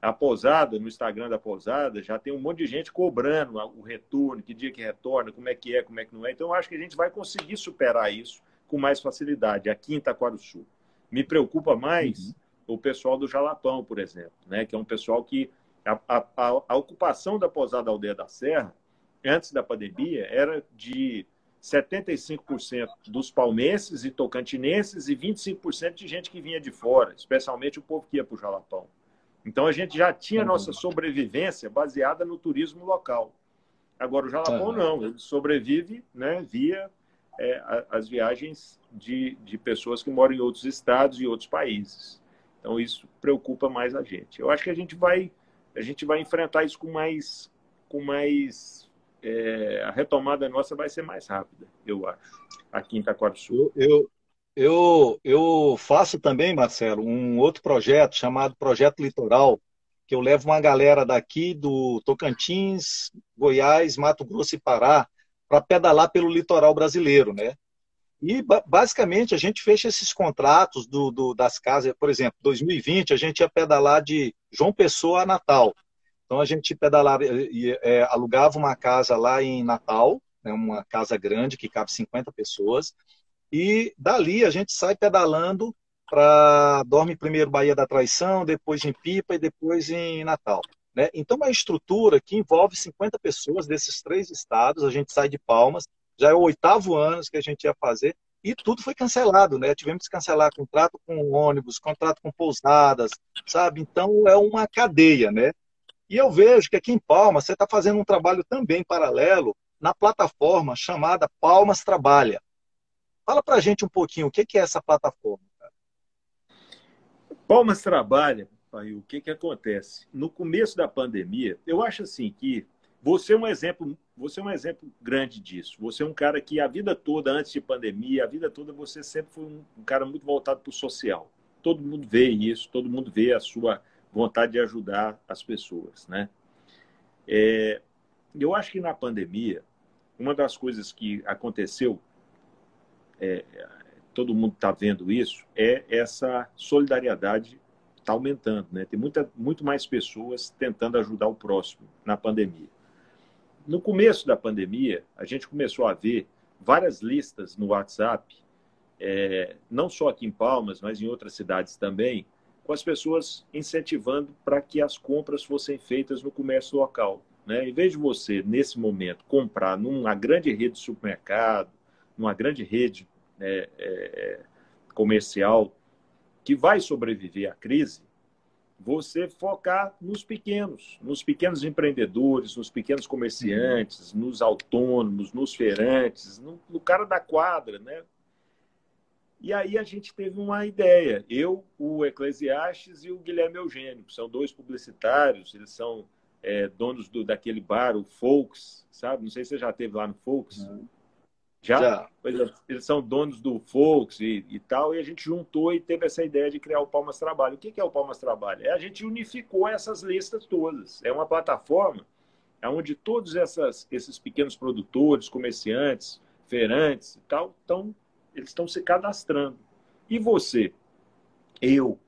A pousada, no Instagram da pousada, já tem um monte de gente cobrando o retorno, que dia que retorna, como é que é, como é que não é. Então, eu acho que a gente vai conseguir superar isso com mais facilidade aqui em Taquarussu. Me preocupa mais uhum o pessoal do Jalapão, por exemplo, né? que é um pessoal que a, a, a, ocupação da pousada Aldeia da Serra, antes da pandemia, era de 75% dos palmenses e tocantinenses e 25% de gente que vinha de fora, especialmente o povo que ia para o Jalapão. Então a gente já tinha nossa sobrevivência baseada no turismo local. Agora o Jalapão não, ele sobrevive né, via é, as viagens de, de pessoas que moram em outros estados e outros países. Então isso preocupa mais a gente. Eu acho que a gente vai a gente vai enfrentar isso com mais com mais é, a retomada nossa vai ser mais rápida, eu acho, aqui em Itaquaruçu. Eu, eu, eu faço também, Marcelo, um outro projeto chamado Projeto Litoral, que eu levo uma galera daqui do Tocantins, Goiás, Mato Grosso e Pará para pedalar pelo litoral brasileiro, né? E basicamente a gente fecha esses contratos do, do, das casas, por exemplo, 2020 a gente ia pedalar de João Pessoa a Natal. Então a gente pedalava, é, alugava uma casa lá em Natal, né, uma casa grande que cabe 50 pessoas, e dali a gente sai pedalando para dorme primeiro Bahia da Traição, depois em Pipa e depois em Natal. Né? Então, uma estrutura que envolve 50 pessoas desses três estados, a gente sai de Palmas, já é o oitavo ano que a gente ia fazer, e tudo foi cancelado, né? Tivemos que cancelar contrato com ônibus, contrato com pousadas, sabe? Então, é uma cadeia, né? E eu vejo que aqui em Palmas você está fazendo um trabalho também paralelo na plataforma chamada Palmas Trabalha. Fala para gente um pouquinho o que é essa plataforma. Cara? Palmas Trabalha, pai, o que, que acontece? No começo da pandemia, eu acho assim que você é um exemplo, você é um exemplo grande disso. Você é um cara que a vida toda, antes de pandemia, a vida toda você sempre foi um, um cara muito voltado para o social. Todo mundo vê isso, todo mundo vê a sua vontade de ajudar as pessoas, né? É, eu acho que na pandemia, uma das coisas que aconteceu, é, todo mundo está vendo isso, é essa solidariedade está aumentando, né? Tem muita, muito mais pessoas tentando ajudar o próximo na pandemia. No começo da pandemia, a gente começou a ver várias listas no WhatsApp, é, não só aqui em Palmas, mas em outras cidades também, com as pessoas incentivando para que as compras fossem feitas no comércio local. Né? Em vez de você, nesse momento, comprar numa grande rede de supermercado, numa grande rede é, é, comercial que vai sobreviver à crise, você focar nos pequenos, nos pequenos empreendedores, nos pequenos comerciantes, nos autônomos, nos feirantes, no, no cara da quadra, né? E aí a gente teve uma ideia. Eu, o Eclesiastes e o Guilherme Eugênio, que são dois publicitários, eles são é, donos do, daquele bar, o Folks, sabe? Não sei se você já teve lá no Folks. Uhum. Já? já. É, eles são donos do Folks e, e, tal, e a gente juntou e teve essa ideia de criar o Palmas Trabalho. O que é o Palmas Trabalho? É a gente unificou essas listas todas. É uma plataforma onde todos essas, esses pequenos produtores, comerciantes, feirantes e tal, estão eles estão se cadastrando. E você, eu,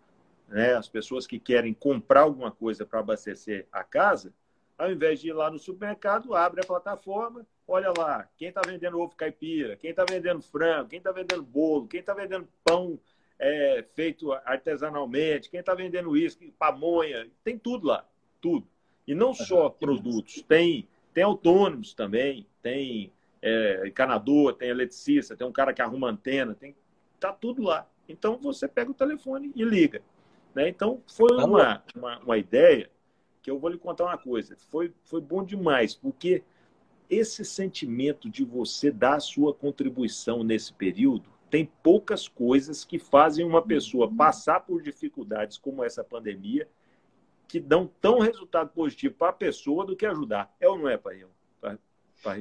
né, as pessoas que querem comprar alguma coisa para abastecer a casa, ao invés de ir lá no supermercado, abre a plataforma, olha lá, quem está vendendo ovo caipira, quem está vendendo frango, quem está vendendo bolo, quem está vendendo pão é, feito artesanalmente, quem está vendendo isso, pamonha, tem tudo lá, tudo. E não só produtos, tem, tem autônomos também, tem é, encanador, tem eletricista, tem um cara que arruma antena, tem tá tudo lá. Então você pega o telefone e liga. Né? Então foi tá uma, uma, uma, ideia que eu vou lhe contar uma coisa. Foi, foi bom demais, porque esse sentimento de você dar a sua contribuição nesse período tem poucas coisas que fazem uma pessoa passar por dificuldades como essa pandemia que dão tão resultado positivo para a pessoa do que ajudar. É ou não é, Pai?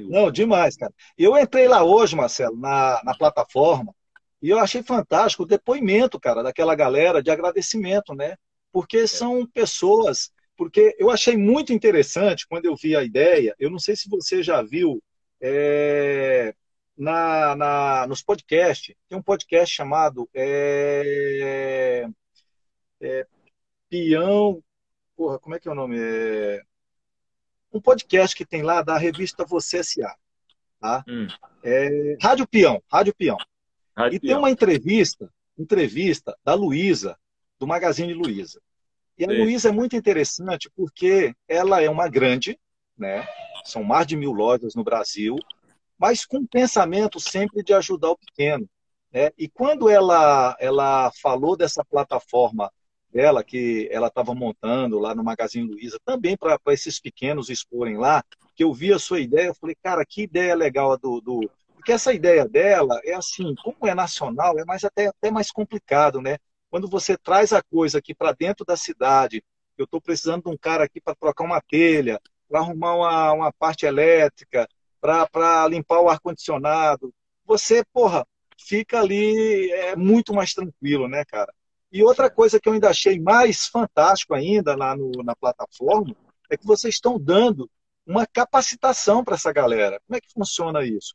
Não, demais, cara. Eu entrei lá hoje, Marcelo, na, na plataforma, e eu achei fantástico o depoimento, cara, daquela galera de agradecimento, né? Porque é. são pessoas. Porque eu achei muito interessante quando eu vi a ideia. Eu não sei se você já viu é, na, na, nos podcasts. Tem um podcast chamado é, é, Peão. Porra, como é que é o nome? É, um podcast que tem lá da revista Você S.A. Tá? Hum. É, Rádio Peão, Rádio Peão. Rádio e Peão. tem uma entrevista, entrevista da Luísa, do Magazine Luiza. E a Luísa é muito interessante porque ela é uma grande, né? São mais de mil lojas no Brasil. mas com o pensamento sempre de ajudar o pequeno. Né? E quando ela, ela falou dessa plataforma dela, que ela estava montando lá no Magazine Luiza, também para esses pequenos exporem lá, que eu vi a sua ideia, eu falei, cara, que ideia legal do, do... Porque essa ideia dela é assim, como é nacional, é mais até, até mais complicado, né? Quando você traz a coisa aqui para dentro da cidade, eu estou precisando de um cara aqui para trocar uma telha, para arrumar uma, uma parte elétrica, para limpar o ar-condicionado. Você, porra, fica ali é muito mais tranquilo, né, cara? E outra coisa que eu ainda achei mais fantástico ainda lá no, na plataforma é que vocês estão dando uma capacitação para essa galera. Como é que funciona isso?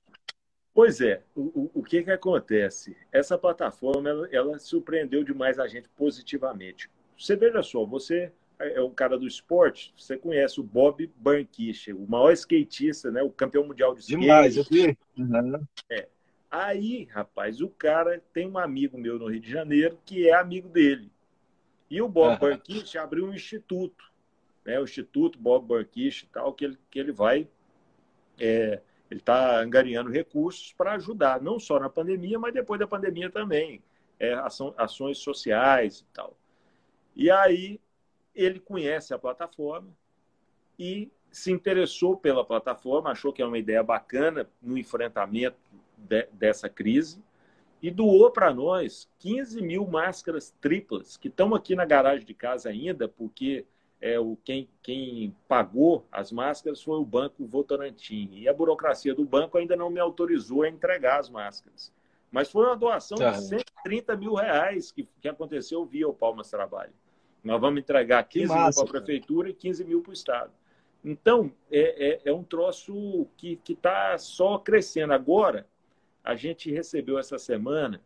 Pois é, o, o que, que acontece? Essa plataforma ela, ela, surpreendeu demais a gente positivamente. Você veja só, você é um cara do esporte, você conhece o Bob Burnkish, o maior skatista, né, o campeão mundial de skate. Demais, eu vi. Uhum. É. Aí, rapaz, o cara tem um amigo meu no Rio de Janeiro que é amigo dele. E o Bob uhum. Abriu um instituto, né, o Instituto Bob Burnkish e tal, que ele, que ele vai é, ele está angariando recursos para ajudar, não só na pandemia, mas depois da pandemia também, é, ação, ações sociais e tal. E aí ele conhece a plataforma e se interessou pela plataforma, achou que é uma ideia bacana no enfrentamento de, dessa crise e doou para nós 15 mil máscaras triplas que estão aqui na garagem de casa ainda, porque é, o, quem, quem pagou as máscaras foi o Banco Votorantim. E a burocracia do banco ainda não me autorizou a entregar as máscaras. Mas foi uma doação de 130 mil reais que, que aconteceu via o Palmas Trabalho. Nós vamos entregar 15 massa, mil para a prefeitura e 15 mil para o Estado. Então, é, é, é um troço que está só crescendo. Agora, a gente recebeu essa semana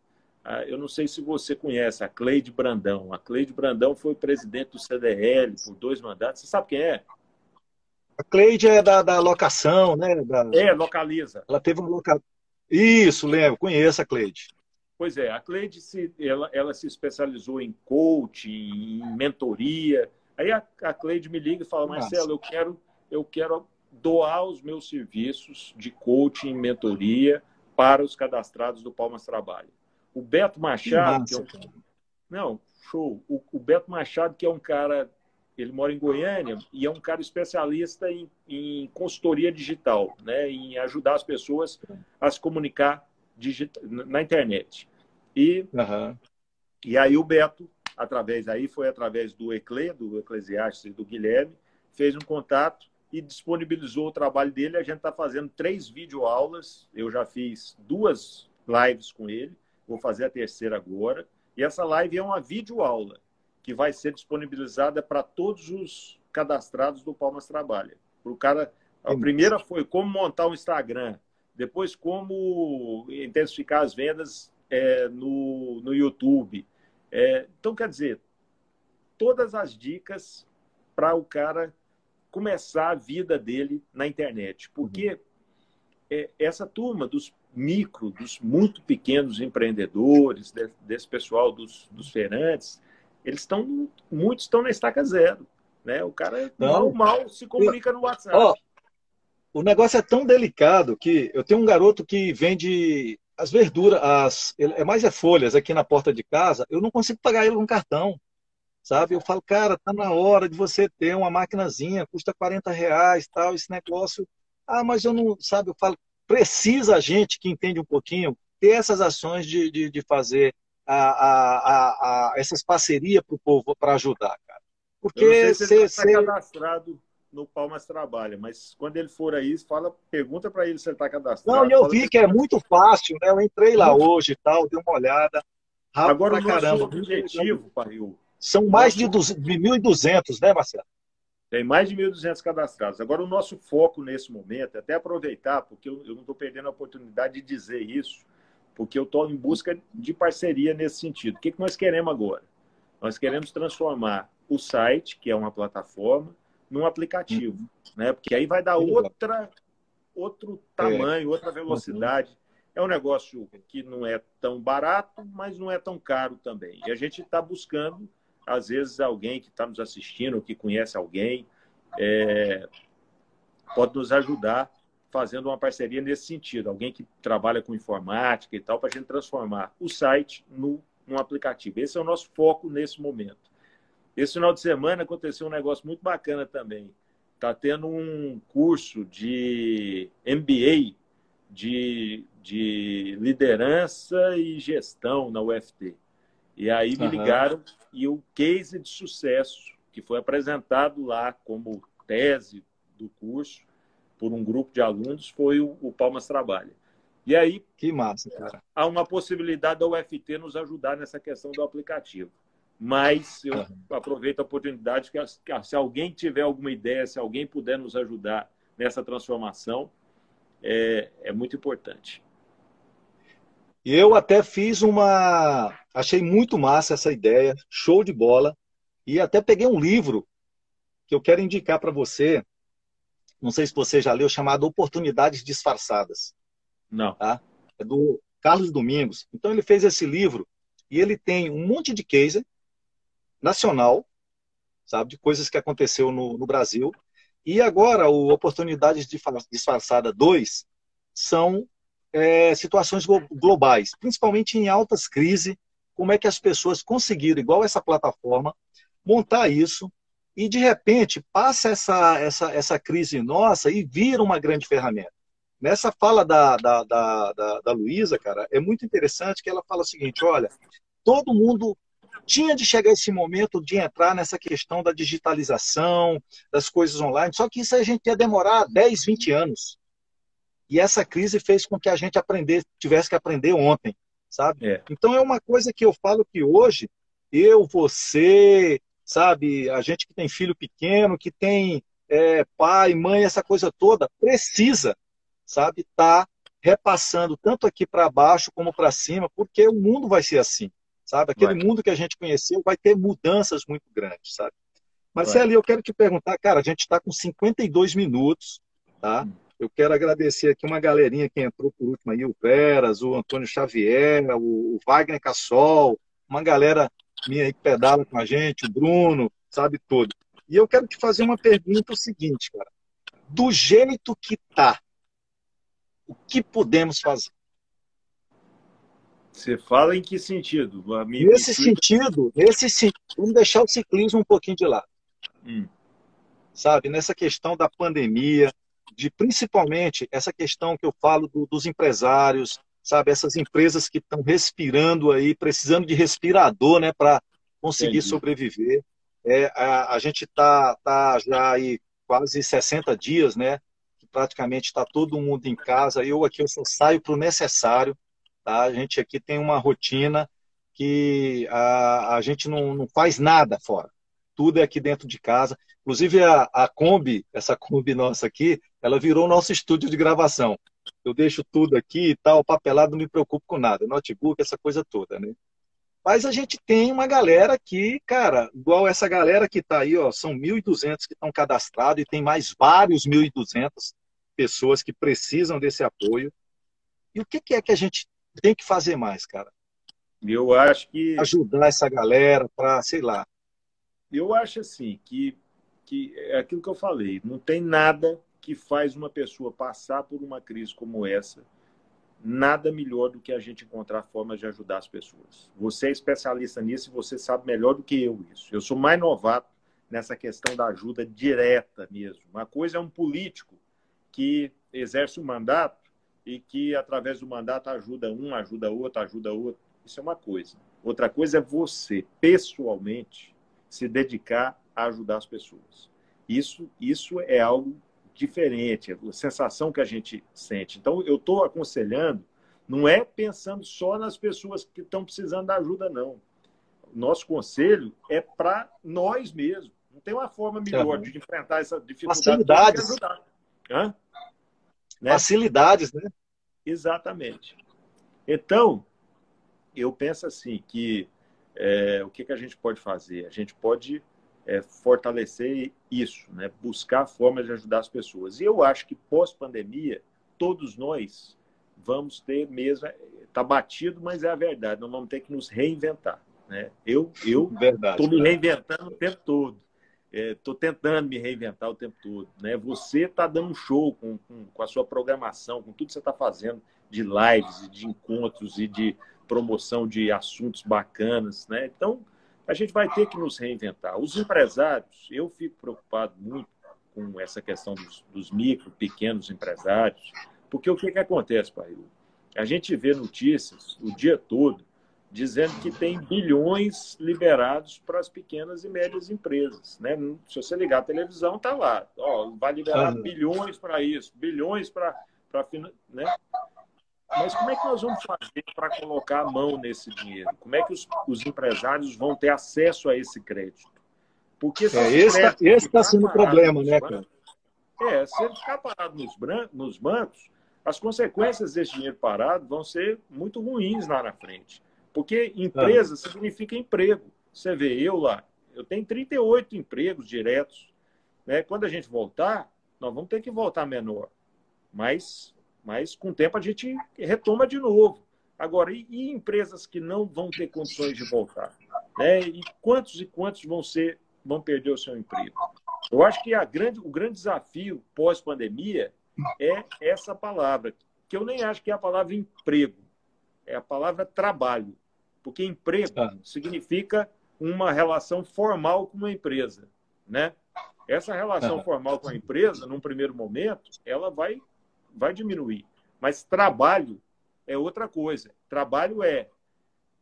eu não sei se você conhece a Cleide Brandão. A Cleide Brandão foi presidente do CDL por dois mandatos. Você sabe quem é? A Cleide é da, da locação, né? Da... É, localiza. Ela teve um local. Isso, lembro, conheço a Cleide. Pois é, a Cleide se, ela, ela se especializou em coaching, em mentoria. Aí a, a Cleide me liga e fala, Marcelo, eu quero, eu quero doar os meus serviços de coaching e mentoria para os cadastrados do Palmas Trabalho. O Beto Machado, que, massa, que é um... não, show. O, o, Beto Machado, que é um cara, ele mora em Goiânia e é um cara especialista em, em consultoria digital, né, em ajudar as pessoas a se comunicar na internet. E uhum. e aí o Beto, através aí foi através do Ecle, do Eclesiastes e do Guilherme, fez um contato e disponibilizou o trabalho dele. A gente está fazendo três videoaulas. Eu já fiz duas lives com ele Vou fazer a terceira agora. E essa live é uma videoaula que vai ser disponibilizada para todos os cadastrados do Palmas Trabalha. O cara, a primeira foi como montar um Instagram, depois como intensificar as vendas é, no, no YouTube. É, então, quer dizer, todas as dicas para o cara começar a vida dele na internet. Porque uhum. é, essa turma dos micro, dos muito pequenos empreendedores, desse pessoal dos, dos feirantes, eles estão, muitos estão na estaca zero. Né? O cara Não. mal, mal se comunica no WhatsApp. Oh, o negócio é tão delicado que eu tenho um garoto que vende as verduras, as, é mais é folhas aqui na porta de casa, eu não consigo pagar ele com cartão. Sabe? Eu falo, cara, tá na hora de você ter uma maquinazinha, custa 40 reais, tal, esse negócio. Ah, mas eu não, sabe? Eu falo, precisa a gente que entende um pouquinho ter essas ações de, de, de fazer a, a, a, essas parcerias para o povo para ajudar, cara. Porque eu se ele está cadastrado no Palmas Trabalha, mas quando ele for aí, fala, pergunta para ele se ele está cadastrado. Não, eu vi que é muito fácil, né? Eu entrei lá hoje e tal, dei uma olhada. Agora, o caramba, objetivo, Parril, São mais de 1.200, né, Marcelo? Tem mais de 1.200 cadastrados. Agora, o nosso foco nesse momento, é até aproveitar, porque eu, eu não estou perdendo a oportunidade de dizer isso, porque eu estou em busca de parceria nesse sentido. O que, que nós queremos agora? Nós queremos transformar o site, que é uma plataforma, num aplicativo, uhum. né? Porque aí vai dar outra, outro tamanho, outra velocidade. Uhum. É um negócio que não é tão barato, mas não é tão caro também. E a gente está buscando às vezes alguém que está nos assistindo, que conhece alguém, é, pode nos ajudar fazendo uma parceria nesse sentido, alguém que trabalha com informática e tal, para a gente transformar o site no, num aplicativo. Esse é o nosso foco nesse momento. Esse final de semana aconteceu um negócio muito bacana também. Está tendo um curso de MBA de, de liderança e gestão na UFT. E aí me ligaram uhum. e o case de sucesso que foi apresentado lá como tese do curso por um grupo de alunos foi o, o Palmas Trabalha. E aí que massa, cara. Há uma possibilidade da UFT nos ajudar nessa questão do aplicativo. Mas eu uhum. aproveito a oportunidade que se alguém tiver alguma ideia, se alguém puder nos ajudar nessa transformação, é, é muito importante. Eu até fiz uma. Achei muito massa essa ideia, show de bola. E até peguei um livro que eu quero indicar para você. Não sei se você já leu, chamado Oportunidades Disfarçadas. Não. Tá? É do Carlos Domingos. Então ele fez esse livro e ele tem um monte de case nacional, sabe, de coisas que aconteceu no, no Brasil. E agora o Oportunidades Disfarçada 2 são é, situações globais, principalmente em altas crises, como é que as pessoas conseguiram, igual essa plataforma, montar isso e, de repente, passa essa, essa, essa crise nossa e vira uma grande ferramenta. Nessa fala da, da, da, da, da Luísa, cara, é muito interessante que ela fala o seguinte, olha, todo mundo tinha de chegar esse momento de entrar nessa questão da digitalização, das coisas online, só que isso a gente ia demorar 10, 20 anos. E essa crise fez com que a gente aprender, tivesse que aprender ontem, sabe? É. Então é uma coisa que eu falo que hoje, eu, você, sabe, a gente que tem filho pequeno, que tem é, pai, mãe, essa coisa toda, precisa, sabe, estar tá repassando tanto aqui para baixo como para cima, porque o mundo vai ser assim, sabe? Aquele vai. mundo que a gente conheceu vai ter mudanças muito grandes, sabe? Marcelo, eu quero te perguntar, cara, a gente está com 52 minutos, tá? Hum. Eu quero agradecer aqui uma galerinha que entrou por último aí, o Veras, o Antônio Xavier, o Wagner Cassol, uma galera minha aí que pedala com a gente, o Bruno, sabe tudo. E eu quero te fazer uma pergunta o seguinte, cara. Do jeito que tá, o que podemos fazer? Você fala em que sentido? Me, nesse me... sentido, nesse sentido, vamos deixar o ciclismo um pouquinho de lado. Hum. Sabe, nessa questão da pandemia, de principalmente essa questão que eu falo do, dos empresários, sabe, essas empresas que estão respirando aí, precisando de respirador, né, para conseguir Entendi. sobreviver. É, a, a gente está tá já aí quase 60 dias, né, que praticamente está todo mundo em casa. Eu aqui eu só saio para o necessário, tá? A gente aqui tem uma rotina que a, a gente não, não faz nada fora. Tudo é aqui dentro de casa. Inclusive a, a Kombi, essa Kombi nossa aqui, ela virou nosso estúdio de gravação. Eu deixo tudo aqui e tal, papelado, não me preocupo com nada. Notebook, essa coisa toda, né? Mas a gente tem uma galera que, cara, igual essa galera que está aí, ó, são 1.200 que estão cadastrados e tem mais vários 1.200 pessoas que precisam desse apoio. E o que, que é que a gente tem que fazer mais, cara? Eu acho que. Ajudar essa galera para, sei lá. Eu acho assim que que é aquilo que eu falei, não tem nada que faz uma pessoa passar por uma crise como essa, nada melhor do que a gente encontrar formas de ajudar as pessoas. Você é especialista nisso e você sabe melhor do que eu isso. Eu sou mais novato nessa questão da ajuda direta mesmo. Uma coisa é um político que exerce um mandato e que, através do mandato, ajuda um, ajuda outro, ajuda outro. Isso é uma coisa. Outra coisa é você, pessoalmente, se dedicar a ajudar as pessoas. Isso, isso é algo diferente, a sensação que a gente sente. Então, eu estou aconselhando, não é pensando só nas pessoas que estão precisando da ajuda, não. Nosso conselho é para nós mesmos. Não tem uma forma melhor de enfrentar essa dificuldade Facilidades. ajudar. Hã? Né? Facilidades, né? Exatamente. Então, eu penso assim que é, o que, que a gente pode fazer? A gente pode é, fortalecer isso, né? buscar formas de ajudar as pessoas. E eu acho que pós-pandemia, todos nós vamos ter mesmo, está batido, mas é a verdade, nós vamos ter que nos reinventar. Né? Eu estou me reinventando o tempo todo. estou é, tentando me reinventar o tempo todo. Né? Você está dando um show com, com, com, a sua programação, com tudo que você está fazendo de lives, de encontros e de promoção de assuntos bacanas. Né? Então, a gente vai ter que nos reinventar. Os empresários, eu fico preocupado muito com essa questão dos, dos micro, pequenos empresários, porque o que, que acontece, pai? A gente vê notícias o dia todo dizendo que tem bilhões liberados para as pequenas e médias empresas. Né? Se você ligar a televisão, está lá. Ó, vai liberar bilhões para isso, bilhões para. Né? Mas como é que nós vamos fazer para colocar a mão nesse dinheiro? Como é que os, os empresários vão ter acesso a esse crédito? Porque é, esse está tá sendo o problema, né, cara? É, se ele ficar parado nos, nos bancos, as consequências desse dinheiro parado vão ser muito ruins lá na frente. Porque empresa ah. significa emprego. Você vê, eu lá, eu tenho 38 empregos diretos. Né? Quando a gente voltar, nós vamos ter que voltar menor. Mas, mas com o tempo a gente retoma de novo. Agora, e, e empresas que não vão ter condições de voltar? Né? E quantos e quantos vão ser vão perder o seu emprego? Eu acho que a grande, o grande desafio pós-pandemia é essa palavra, que eu nem acho que é a palavra emprego, é a palavra trabalho. Porque emprego ah. significa uma relação formal com uma empresa, né? Essa relação ah. formal com a empresa, num primeiro momento, ela vai, vai diminuir. Mas trabalho é outra coisa. Trabalho é,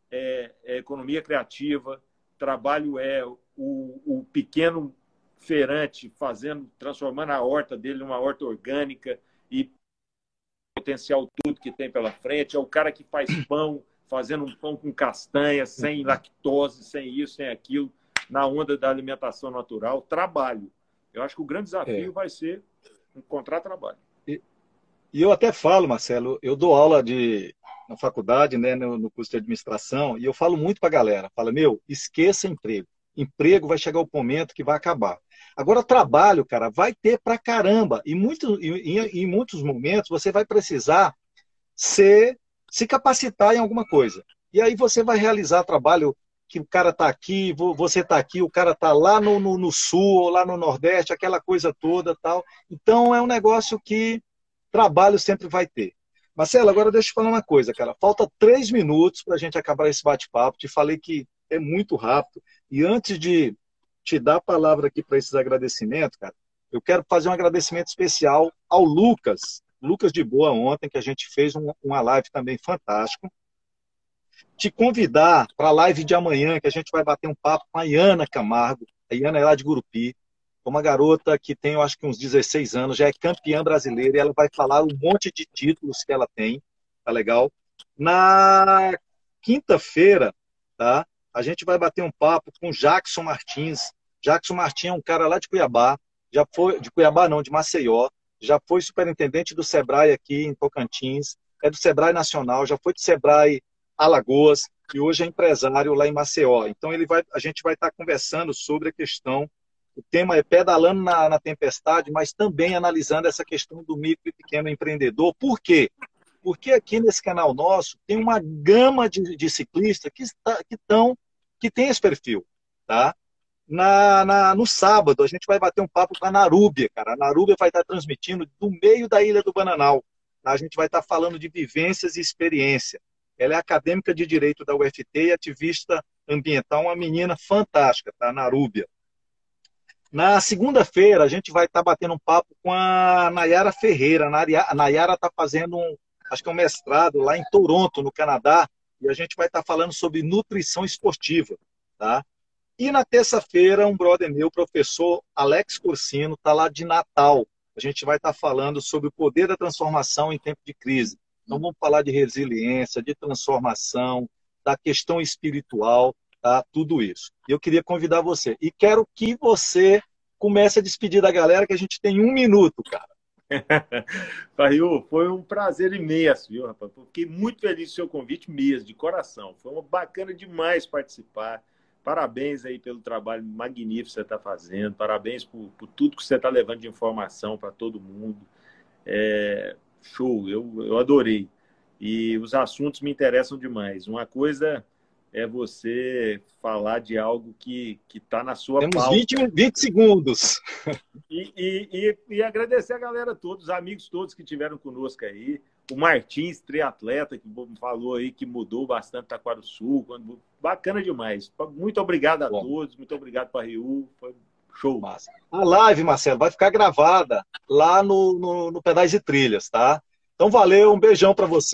é, é economia criativa, trabalho é o, o pequeno feirante fazendo, transformando a horta dele numa horta orgânica e potencial tudo que tem pela frente, é o cara que faz pão, fazendo um pão com castanha, sem lactose, sem isso, sem aquilo, na onda da alimentação natural, trabalho. Eu acho que o grande desafio é. vai ser encontrar trabalho. E, eu até falo, Marcelo, eu dou aula de na faculdade, né, no, no curso de administração, e eu falo muito para a galera, fala, meu, esqueça emprego. Emprego vai chegar o momento que vai acabar. Agora, trabalho, cara, vai ter para caramba. E muito, em, em muitos momentos você vai precisar ser se capacitar em alguma coisa. E aí você vai realizar trabalho que o cara está aqui, você está aqui, o cara está lá no, no, no, sul ou lá no nordeste, aquela coisa toda tal. Então é um negócio que trabalho sempre vai ter. Marcelo, agora deixa eu falar uma coisa, cara. Falta três minutos para a gente acabar esse bate-papo. Te falei que é muito rápido. E antes de te dar a palavra aqui para esses agradecimentos, cara, eu quero fazer um agradecimento especial ao Lucas, Lucas de Boa ontem, que a gente fez um, uma live também fantástico. Te convidar para a live de amanhã, que a gente vai bater um papo com a Iana Camargo. A Iana é lá de Gurupi. Uma garota que tem, eu acho que uns 16 anos, já é campeã brasileira, e ela vai falar um monte de títulos que ela tem. Tá legal? Na quinta-feira, tá? A gente vai bater um papo com Jackson Martins. Jackson Martins é um cara lá de Cuiabá, já foi de Cuiabá não, de Maceió, já foi superintendente do Sebrae aqui em Tocantins, é do Sebrae Nacional, já foi do Sebrae Alagoas e hoje é empresário lá em Maceió. Então ele vai, a gente vai estar conversando sobre a questão, o tema é pedalando na, na tempestade, mas também analisando essa questão do micro e pequeno empreendedor. Por quê? Porque aqui nesse canal nosso tem uma gama de, de ciclistas que, que, que tem esse perfil, tá? na, na, no sábado, a gente vai bater um papo com a Narúbia, cara. A Narúbia vai estar transmitindo do meio da Ilha do Bananal. A gente vai estar falando de vivências e experiência. Ela é acadêmica de Direito da UFT e ativista ambiental, uma menina fantástica, tá? Narúbia. Na segunda-feira, a gente vai estar batendo um papo com a Nayara Ferreira. A Nayara está fazendo um, acho que é um mestrado lá em Toronto, no Canadá, e a gente vai estar falando sobre nutrição esportiva, tá? E na terça-feira, um brother meu, professor Alex Cursino, está lá de Natal. A gente vai estar tá falando sobre o poder da transformação em tempo de crise. Então, vamos falar de resiliência, de transformação, da questão espiritual, tá? tudo isso. E eu queria convidar você. E quero que você comece a despedir da galera, que a gente tem um minuto, cara. Paiu, foi um prazer imenso, viu, rapaz? Fiquei muito feliz com o seu convite mesmo, de coração. Foi uma bacana demais participar. Parabéns aí pelo trabalho magnífico que você está fazendo, parabéns por, por, tudo que você está levando de informação para todo mundo. É, show, eu, eu adorei. E os assuntos me interessam demais. Uma coisa é você falar de algo que está na sua Temos pauta. 20, 20 segundos. E, e, e, e, agradecer a galera todos, os amigos todos que tiveram conosco aí. O Martins, triatleta, que falou aí que mudou bastante Taquaro Sul. Bacana demais. Muito obrigado a Bom. todos, muito obrigado para a Rio. Foi show. Massa. A live, Marcelo, vai ficar gravada lá no, no, no Pedais e Trilhas, tá? Então valeu, um beijão para você.